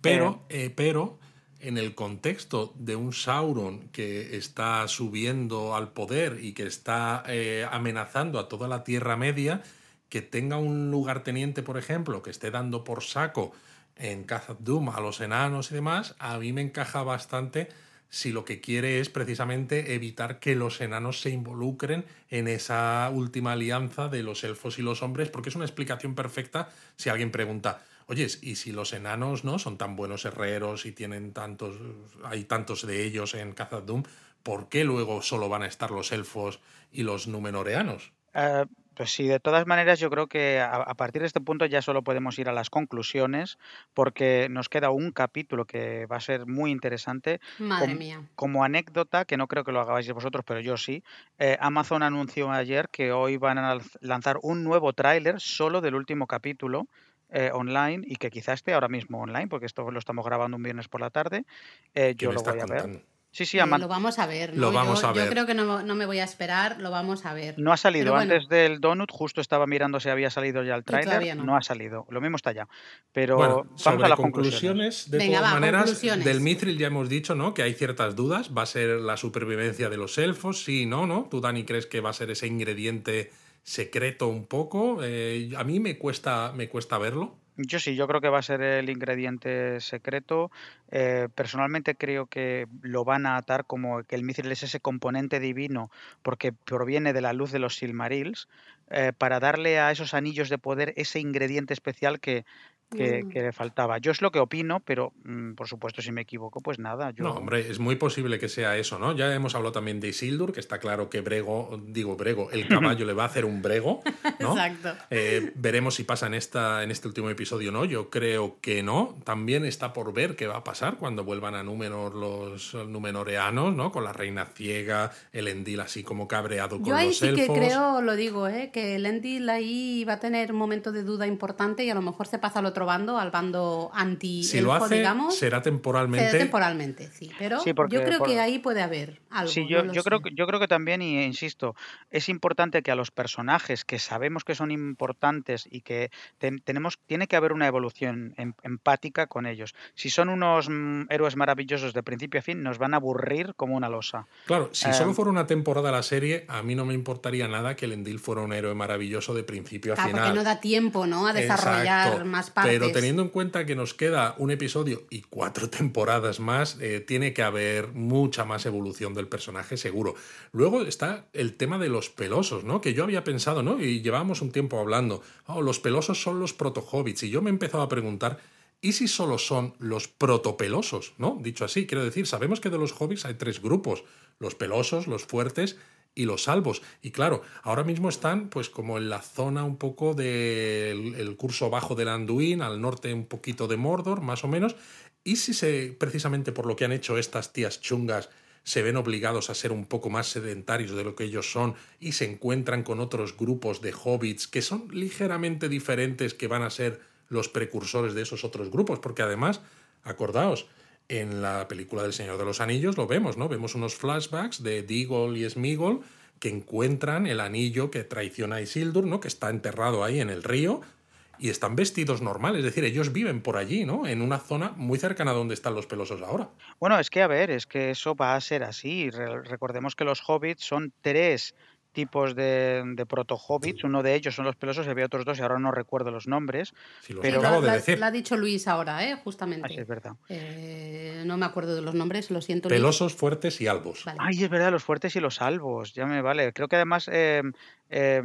Pero, eh, pero en el contexto de un Sauron que está subiendo al poder y que está eh, amenazando a toda la Tierra Media, que tenga un lugarteniente, por ejemplo, que esté dando por saco en Khazad Dûm a los enanos y demás, a mí me encaja bastante si lo que quiere es precisamente evitar que los enanos se involucren en esa última alianza de los elfos y los hombres, porque es una explicación perfecta si alguien pregunta, oye, ¿y si los enanos no son tan buenos herreros y tienen tantos, hay tantos de ellos en Khazad Dûm, ¿por qué luego solo van a estar los elfos y los numenoreanos? Eh, pues sí, de todas maneras yo creo que a, partir de este punto ya solo podemos ir a las conclusiones porque nos queda un capítulo que va a ser muy interesante. Madre Com- mía. Como anécdota, que no creo que lo hagáis vosotros, pero yo sí, eh, Amazon anunció ayer que hoy van a lanz- lanzar un nuevo tráiler solo del último capítulo eh, online y que quizás esté ahora mismo online, porque esto lo estamos grabando un viernes por la tarde. Eh, ¿Qué yo lo voy a ver. Sí, sí, lo vamos a ver, ¿no? Lo vamos yo, a yo ver. creo que no, no me voy a esperar, lo vamos a ver. No ha salido bueno. antes del Donut, justo estaba mirando si había salido ya el tráiler, no. no. ha salido. Lo mismo está ya. Pero Bueno, vamos sobre a las conclusiones. conclusiones, de Venga, todas va, maneras, del Mithril ya hemos dicho, ¿no? Que hay ciertas dudas. ¿Va a ser la supervivencia de los elfos? Sí, no, ¿no? ¿Tú, Dani, crees que va a ser ese ingrediente secreto un poco? Eh, a mí me cuesta, me cuesta verlo. Yo sí, yo creo que va a ser el ingrediente secreto. Eh, personalmente creo que lo van a atar como que el mithril es ese componente divino porque proviene de la luz de los Silmarils eh, para darle a esos anillos de poder ese ingrediente especial que, que, Mm. que le faltaba. Yo es lo que opino, pero mm, por supuesto si me equivoco, pues nada. Yo... No, hombre, es muy posible que sea eso, ¿no? Ya hemos hablado también de Isildur, que está claro que Brego, digo Brego, el [laughs] caballo le va a hacer un Brego, ¿no? Exacto. Eh, veremos si pasa en, esta, en este último episodio o no. Yo creo que no. También está por ver qué va a pasar cuando vuelvan a Númenor los Númenoreanos, ¿no? Con la reina ciega, el Endil así como cabreado con Yo ahí los sí que elfos. creo, lo digo, ¿eh? que el Endil ahí va a tener un momento de duda importante y a lo mejor se pasa al otro bando, al bando anti Si lo hace, digamos. será será temporalmente. temporalmente, sí. Pero Sí, porque yo creo por- que ahí puede haber algo. Sí, yo, no lo yo creo que, yo creo que también, y insisto, es importante que a los personajes que sabemos que son importantes y que ten- tenemos, tiene que haber una evolución em- empática con ellos. Si son unos mm, héroes maravillosos de principio a fin, nos van a aburrir como una losa. Claro, si Eh, solo fuera una temporada la serie, a mí no me importaría nada que el Endil fuera un héroe maravilloso de principio a Claro, final. porque no da tiempo, ¿no? A desarrollar Exacto. más partes. Pero teniendo en cuenta que nos queda un episodio y cuatro [laughs] temporadas más, eh, tiene que haber mucha más evolución del personaje, seguro. Luego está el tema de los pelosos, ¿no? Que yo había pensado, ¿no? Y llevábamos un tiempo hablando, oh, los pelosos son los proto-hobbits. Y yo me he empezado a preguntar, ¿y si solo son los protopelosos, ¿no? Dicho así, quiero decir, sabemos que de los hobbits hay tres grupos, los pelosos, los fuertes y los salvos. Y claro, ahora mismo están pues como en la zona un poco del el curso bajo del Anduin, al norte un poquito de Mordor, más o menos. Y si se, precisamente por lo que han hecho estas tías chungas, se ven obligados a ser un poco más sedentarios de lo que ellos son y se encuentran con otros grupos de hobbits que son ligeramente diferentes, que van a ser los precursores de esos otros grupos, porque además, acordaos, en la película del Señor de los Anillos lo vemos, ¿no? Vemos unos flashbacks de Diggle y Smigol que encuentran el anillo que traiciona a Isildur, ¿no? Que está enterrado ahí en el río y están vestidos normales, es decir, ellos viven por allí, ¿no? En una zona muy cercana a donde están los pelosos ahora. Bueno, es que a ver, es que eso va a ser así. Re- recordemos que los hobbits son tres tipos de, de proto-hobbits. Uno de ellos son los pelosos y había otros dos y ahora no recuerdo los nombres. Si los Pero- acabo lo, de decir. lo ha dicho Luis ahora, ¿eh? justamente. Así es verdad. Eh, no me acuerdo de los nombres, lo siento. Luis. Pelosos, fuertes y albos. Vale. Ay, es verdad, los fuertes y los salvos, ya me vale. Creo que además eh, eh,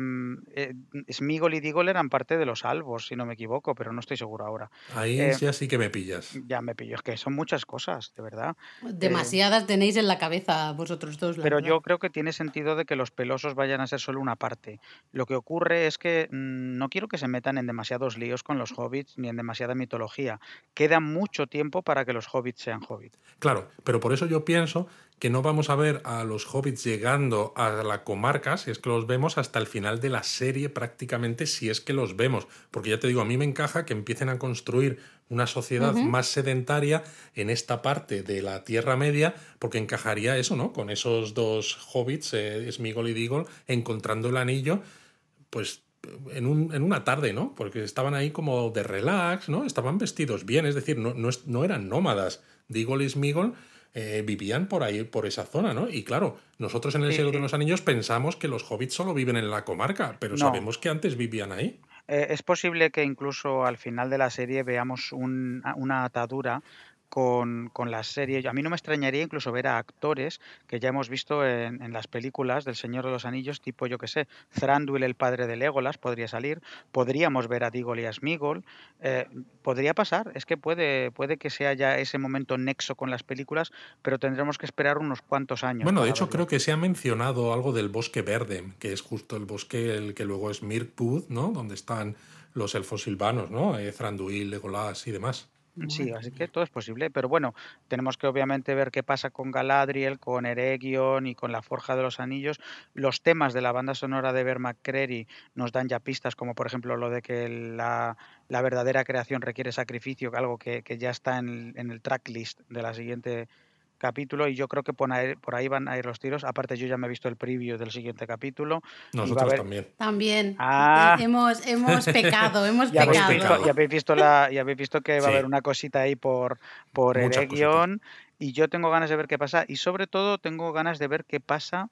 eh, Smigol y Digol eran parte de los salvos, si no me equivoco, pero no estoy seguro ahora. Ahí Eh, ya sí que me pillas. Ya me pillo, es que son muchas cosas, de verdad. Demasiadas tenéis en la cabeza vosotros dos. la Pero verdad. yo creo que tiene sentido de que los pelosos vayan a ser solo una parte. Lo que ocurre es que mm, no quiero que se metan en demasiados líos con los hobbits ni en demasiada mitología. Queda mucho tiempo para que los hobbits sean hobbits. Claro, pero por eso yo pienso que no vamos a ver a los hobbits llegando a la comarca, si es que los vemos, hasta el final de la serie prácticamente, si es que los vemos. Porque ya te digo, a mí me encaja que empiecen a construir una sociedad más sedentaria en esta parte de la Tierra Media, porque encajaría eso, ¿no? Con esos dos hobbits, eh, Smigol y Digol, encontrando el anillo, pues en, un, en, una tarde, ¿no? Porque estaban ahí como de relax, ¿no? Estaban vestidos bien, es decir, no, no, no eran nómadas. Digol y Smigol eh, vivían por ahí, por esa zona, ¿no? Y claro, nosotros en el Señor de los Anillos pensamos que los hobbits solo viven en la comarca, pero sabemos que antes vivían ahí. Eh, es posible que incluso al final de la serie veamos una atadura con, con, la serie. A mí no me extrañaría incluso ver a actores que ya hemos visto en, en las películas del Señor de los Anillos, tipo, yo que sé, Thranduil, el padre de Legolas, podría salir. Podríamos ver a Digol y a Smigol. Eh, podría pasar, es que puede, puede que sea ya ese momento nexo con las películas, pero tendremos que esperar unos cuantos años. Bueno, de hecho, creo que se ha mencionado algo del bosque verde, que es justo el bosque el que luego es Mirkwood, ¿no? Donde están los elfos silvanos, ¿no? Eh, Thranduil, Legolas y demás. Sí, así que todo es posible, pero bueno, tenemos que obviamente ver qué pasa con Galadriel, con Eregion y con la Forja de los Anillos. Los temas de la banda sonora de Bear McCreary nos dan ya pistas, como por ejemplo lo de que la, la verdadera creación requiere sacrificio, algo que, que ya está en, en el tracklist de la siguiente capítulo y yo creo que por ahí, por ahí, van a ir los tiros. Aparte, yo ya me he visto el preview del siguiente capítulo. Nosotros también. También. Ah. Hemos, hemos [laughs] pecado, hemos ya pecado. Habéis visto, ya, habéis visto la, ya habéis visto que va a haber una cosita ahí por, por Eregion y yo tengo ganas de ver qué pasa y sobre todo tengo ganas de ver qué pasa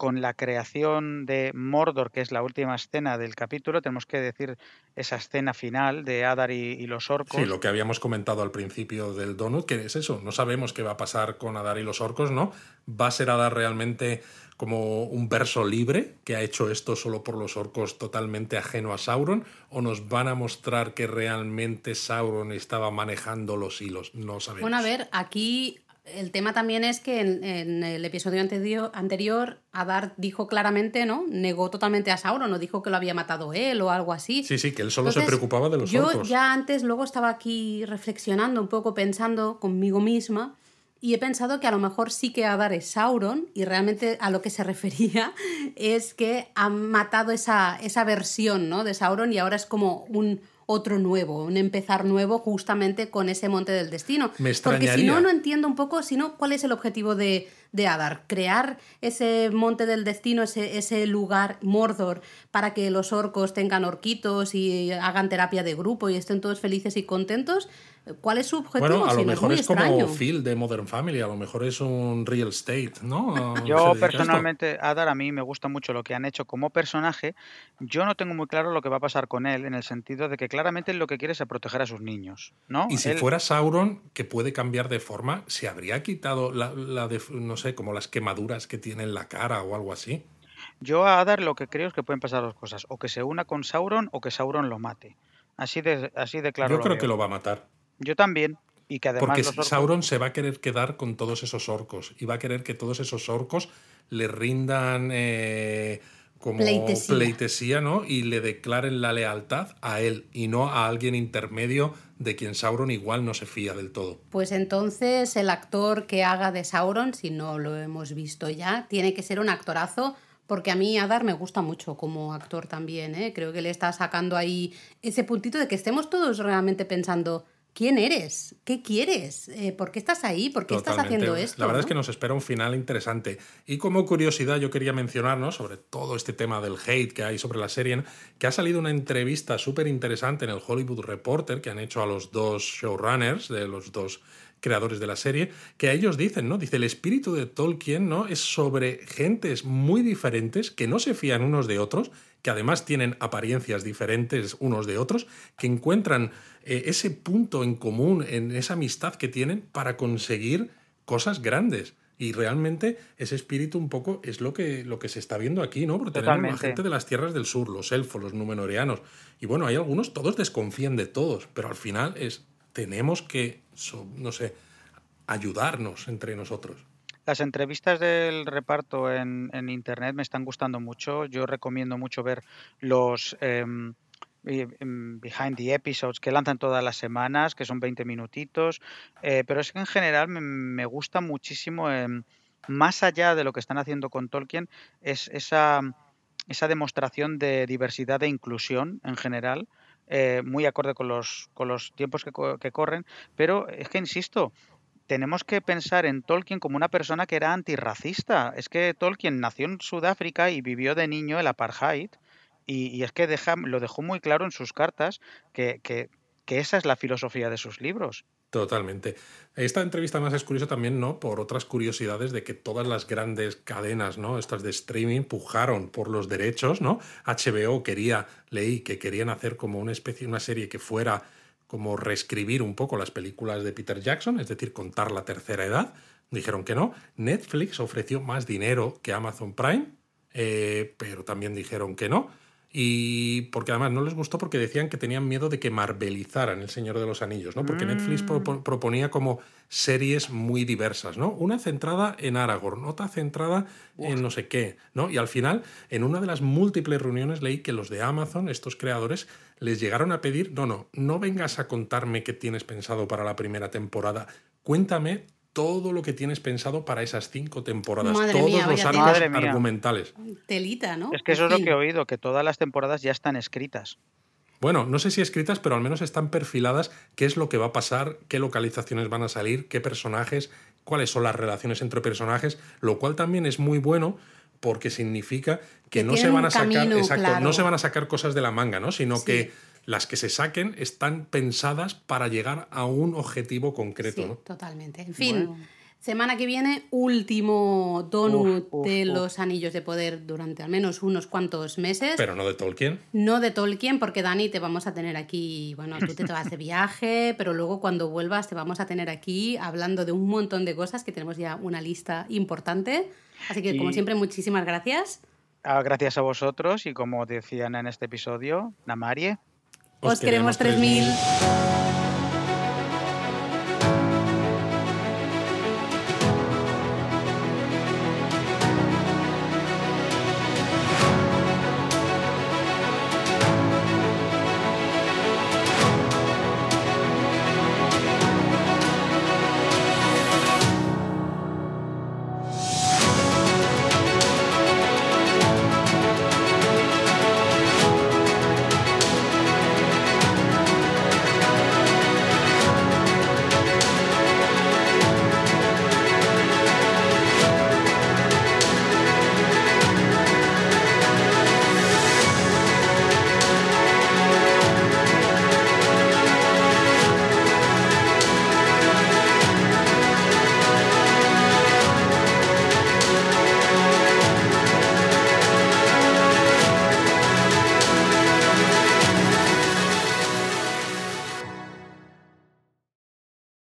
con la creación de Mordor, que es la última escena del capítulo, tenemos que decir esa escena final de Adar y, los orcos. Sí, lo que habíamos comentado al principio del Donut, que es eso, no sabemos qué va a pasar con Adar y los orcos, ¿no? ¿Va a ser Adar realmente como un verso libre que ha hecho esto solo por los orcos totalmente ajeno a Sauron? ¿O nos van a mostrar que realmente Sauron estaba manejando los hilos? No sabemos. Bueno, a ver, aquí el tema también es que en, el episodio anterior, anterior, Adar dijo claramente, ¿no? Negó totalmente a Sauron, no dijo que lo había matado él o algo así. Sí, sí, que él solo se preocupaba de los yo ya antes, luego estaba aquí reflexionando un poco, pensando conmigo misma, y he pensado que a lo mejor sí que Adar es Sauron, y realmente a lo que se [laughs] refería es que han matado esa, esa versión, ¿no? De Sauron y ahora es como un otro nuevo, un empezar nuevo justamente con ese monte del destino. Me Porque si no, no entiendo un poco, si no, ¿cuál es el objetivo de, de Adar? Crear ese monte del destino, ese, ese lugar Mordor, para que los orcos tengan orquitos y hagan terapia de grupo y estén todos felices y contentos. ¿Cuál es su objetivo? Bueno, a lo mejor es, como Phil de Modern Family, a lo mejor es un real estate, ¿no? [laughs] Yo personalmente, Adar, a mí me gusta mucho lo que han hecho como personaje. Yo no tengo muy claro lo que va a pasar con él, en el sentido de que claramente lo que quiere es proteger a sus niños, ¿no? Y si fuera Sauron, que puede cambiar de forma, ¿se habría quitado la, de, no sé, como las quemaduras que tiene en la cara o algo así? Yo a Adar lo que creo es que pueden pasar dos cosas, o que se una con Sauron o que Sauron lo mate. Así de, así de claro. Yo creo que lo va a matar. Yo también. Y que además Porque Sauron se va a querer quedar con todos esos orcos y va a querer que todos esos orcos le rindan eh, como pleitesía. ¿no? Y le declaren la lealtad a él y no a alguien intermedio de quien Sauron igual no se fía del todo. Pues entonces el actor que haga de Sauron, si no lo hemos visto ya, tiene que ser un actorazo porque a mí Adar me gusta mucho como actor también, ¿eh? creo que le está sacando ahí ese puntito de que estemos todos realmente pensando, ¿Quién eres? ¿Qué quieres? Eh, ¿Por qué estás ahí? ¿Por qué estás haciendo esto? La verdad es que nos espera un final interesante. Y como curiosidad, yo quería mencionarnos sobre todo este tema del hate que hay sobre la serie, que ha salido una entrevista súper interesante en el Hollywood Reporter que han hecho a los dos showrunners de los dos creadores de la serie, que a ellos dicen, ¿no? Dice, el espíritu de Tolkien, ¿no? Es sobre gentes muy diferentes que no se fían unos de otros, que además tienen apariencias diferentes unos de otros, que encuentran eh, ese punto en común, en esa amistad que tienen para conseguir cosas grandes. Y realmente ese espíritu un poco es lo que, lo que se está viendo aquí, ¿no? Porque tenemos la gente de las tierras del sur, los elfos, los númenoreanos. Y bueno, hay algunos, todos desconfían de todos, pero al final es, tenemos que, no sé, ayudarnos entre nosotros. Las entrevistas del reparto en, en internet me están gustando mucho. Yo recomiendo mucho ver los em, behind the episodes que lanzan todas las semanas, que son 20 minutitos. Eh, pero es que en general me, gusta muchísimo, em, más allá de lo que están haciendo con Tolkien, es esa, esa demostración de diversidad e inclusión en general. Eh, muy acorde con los, con los tiempos que, que corren, pero es que, insisto, tenemos que pensar en Tolkien como una persona que era antirracista. Es que Tolkien nació en Sudáfrica y vivió de niño el apartheid. Y, es que lo dejó muy claro en sus cartas que, esa es la filosofía de sus libros. Totalmente. Esta entrevista más es curiosa también, ¿no? Por otras curiosidades de que todas las grandes cadenas, ¿no? Estas de streaming pujaron por los derechos, ¿no? HBO quería, leí que querían hacer como una especie, una serie que fuera como reescribir un poco las películas de Peter Jackson, es decir, contar la tercera edad. Dijeron que no. Netflix ofreció más dinero que Amazon Prime, eh, pero también dijeron que no. Y porque además no les gustó porque decían que tenían miedo de que marvelizaran El Señor de los Anillos, ¿no? Porque Netflix mm. proponía como series muy diversas, ¿no? Una centrada en Aragorn, otra centrada en no sé qué, ¿no? Y al final, en una de las múltiples reuniones leí que los de Amazon, estos creadores, les llegaron a pedir, no, no, no vengas a contarme qué tienes pensado para la primera temporada, cuéntame todo lo que tienes pensado para esas cinco temporadas, todos los arcos argumentales. Telita, ¿no? Es que eso es lo que he oído, que todas las temporadas ya están escritas. Bueno, no sé si escritas, pero al menos están perfiladas qué es lo que va a pasar, qué localizaciones van a salir, qué personajes, cuáles son las relaciones entre personajes, lo cual también es muy bueno porque significa que, no se van a sacar, exacto, no se van a sacar cosas de la manga, ¿no? Sino que las que se saquen están pensadas para llegar a un objetivo concreto. Sí, totalmente. En fin, semana que viene, último donut de los anillos de poder durante al menos unos cuantos meses. Pero no de Tolkien. No de Tolkien, porque Dani te vamos a tener aquí, bueno, tú te vas de viaje, [laughs] pero luego cuando vuelvas te vamos a tener aquí hablando de un montón de cosas que tenemos ya una lista importante. Así que, como siempre, muchísimas gracias. Ah, gracias a vosotros y como decían en este episodio, Namarie. Os, queremos 3000.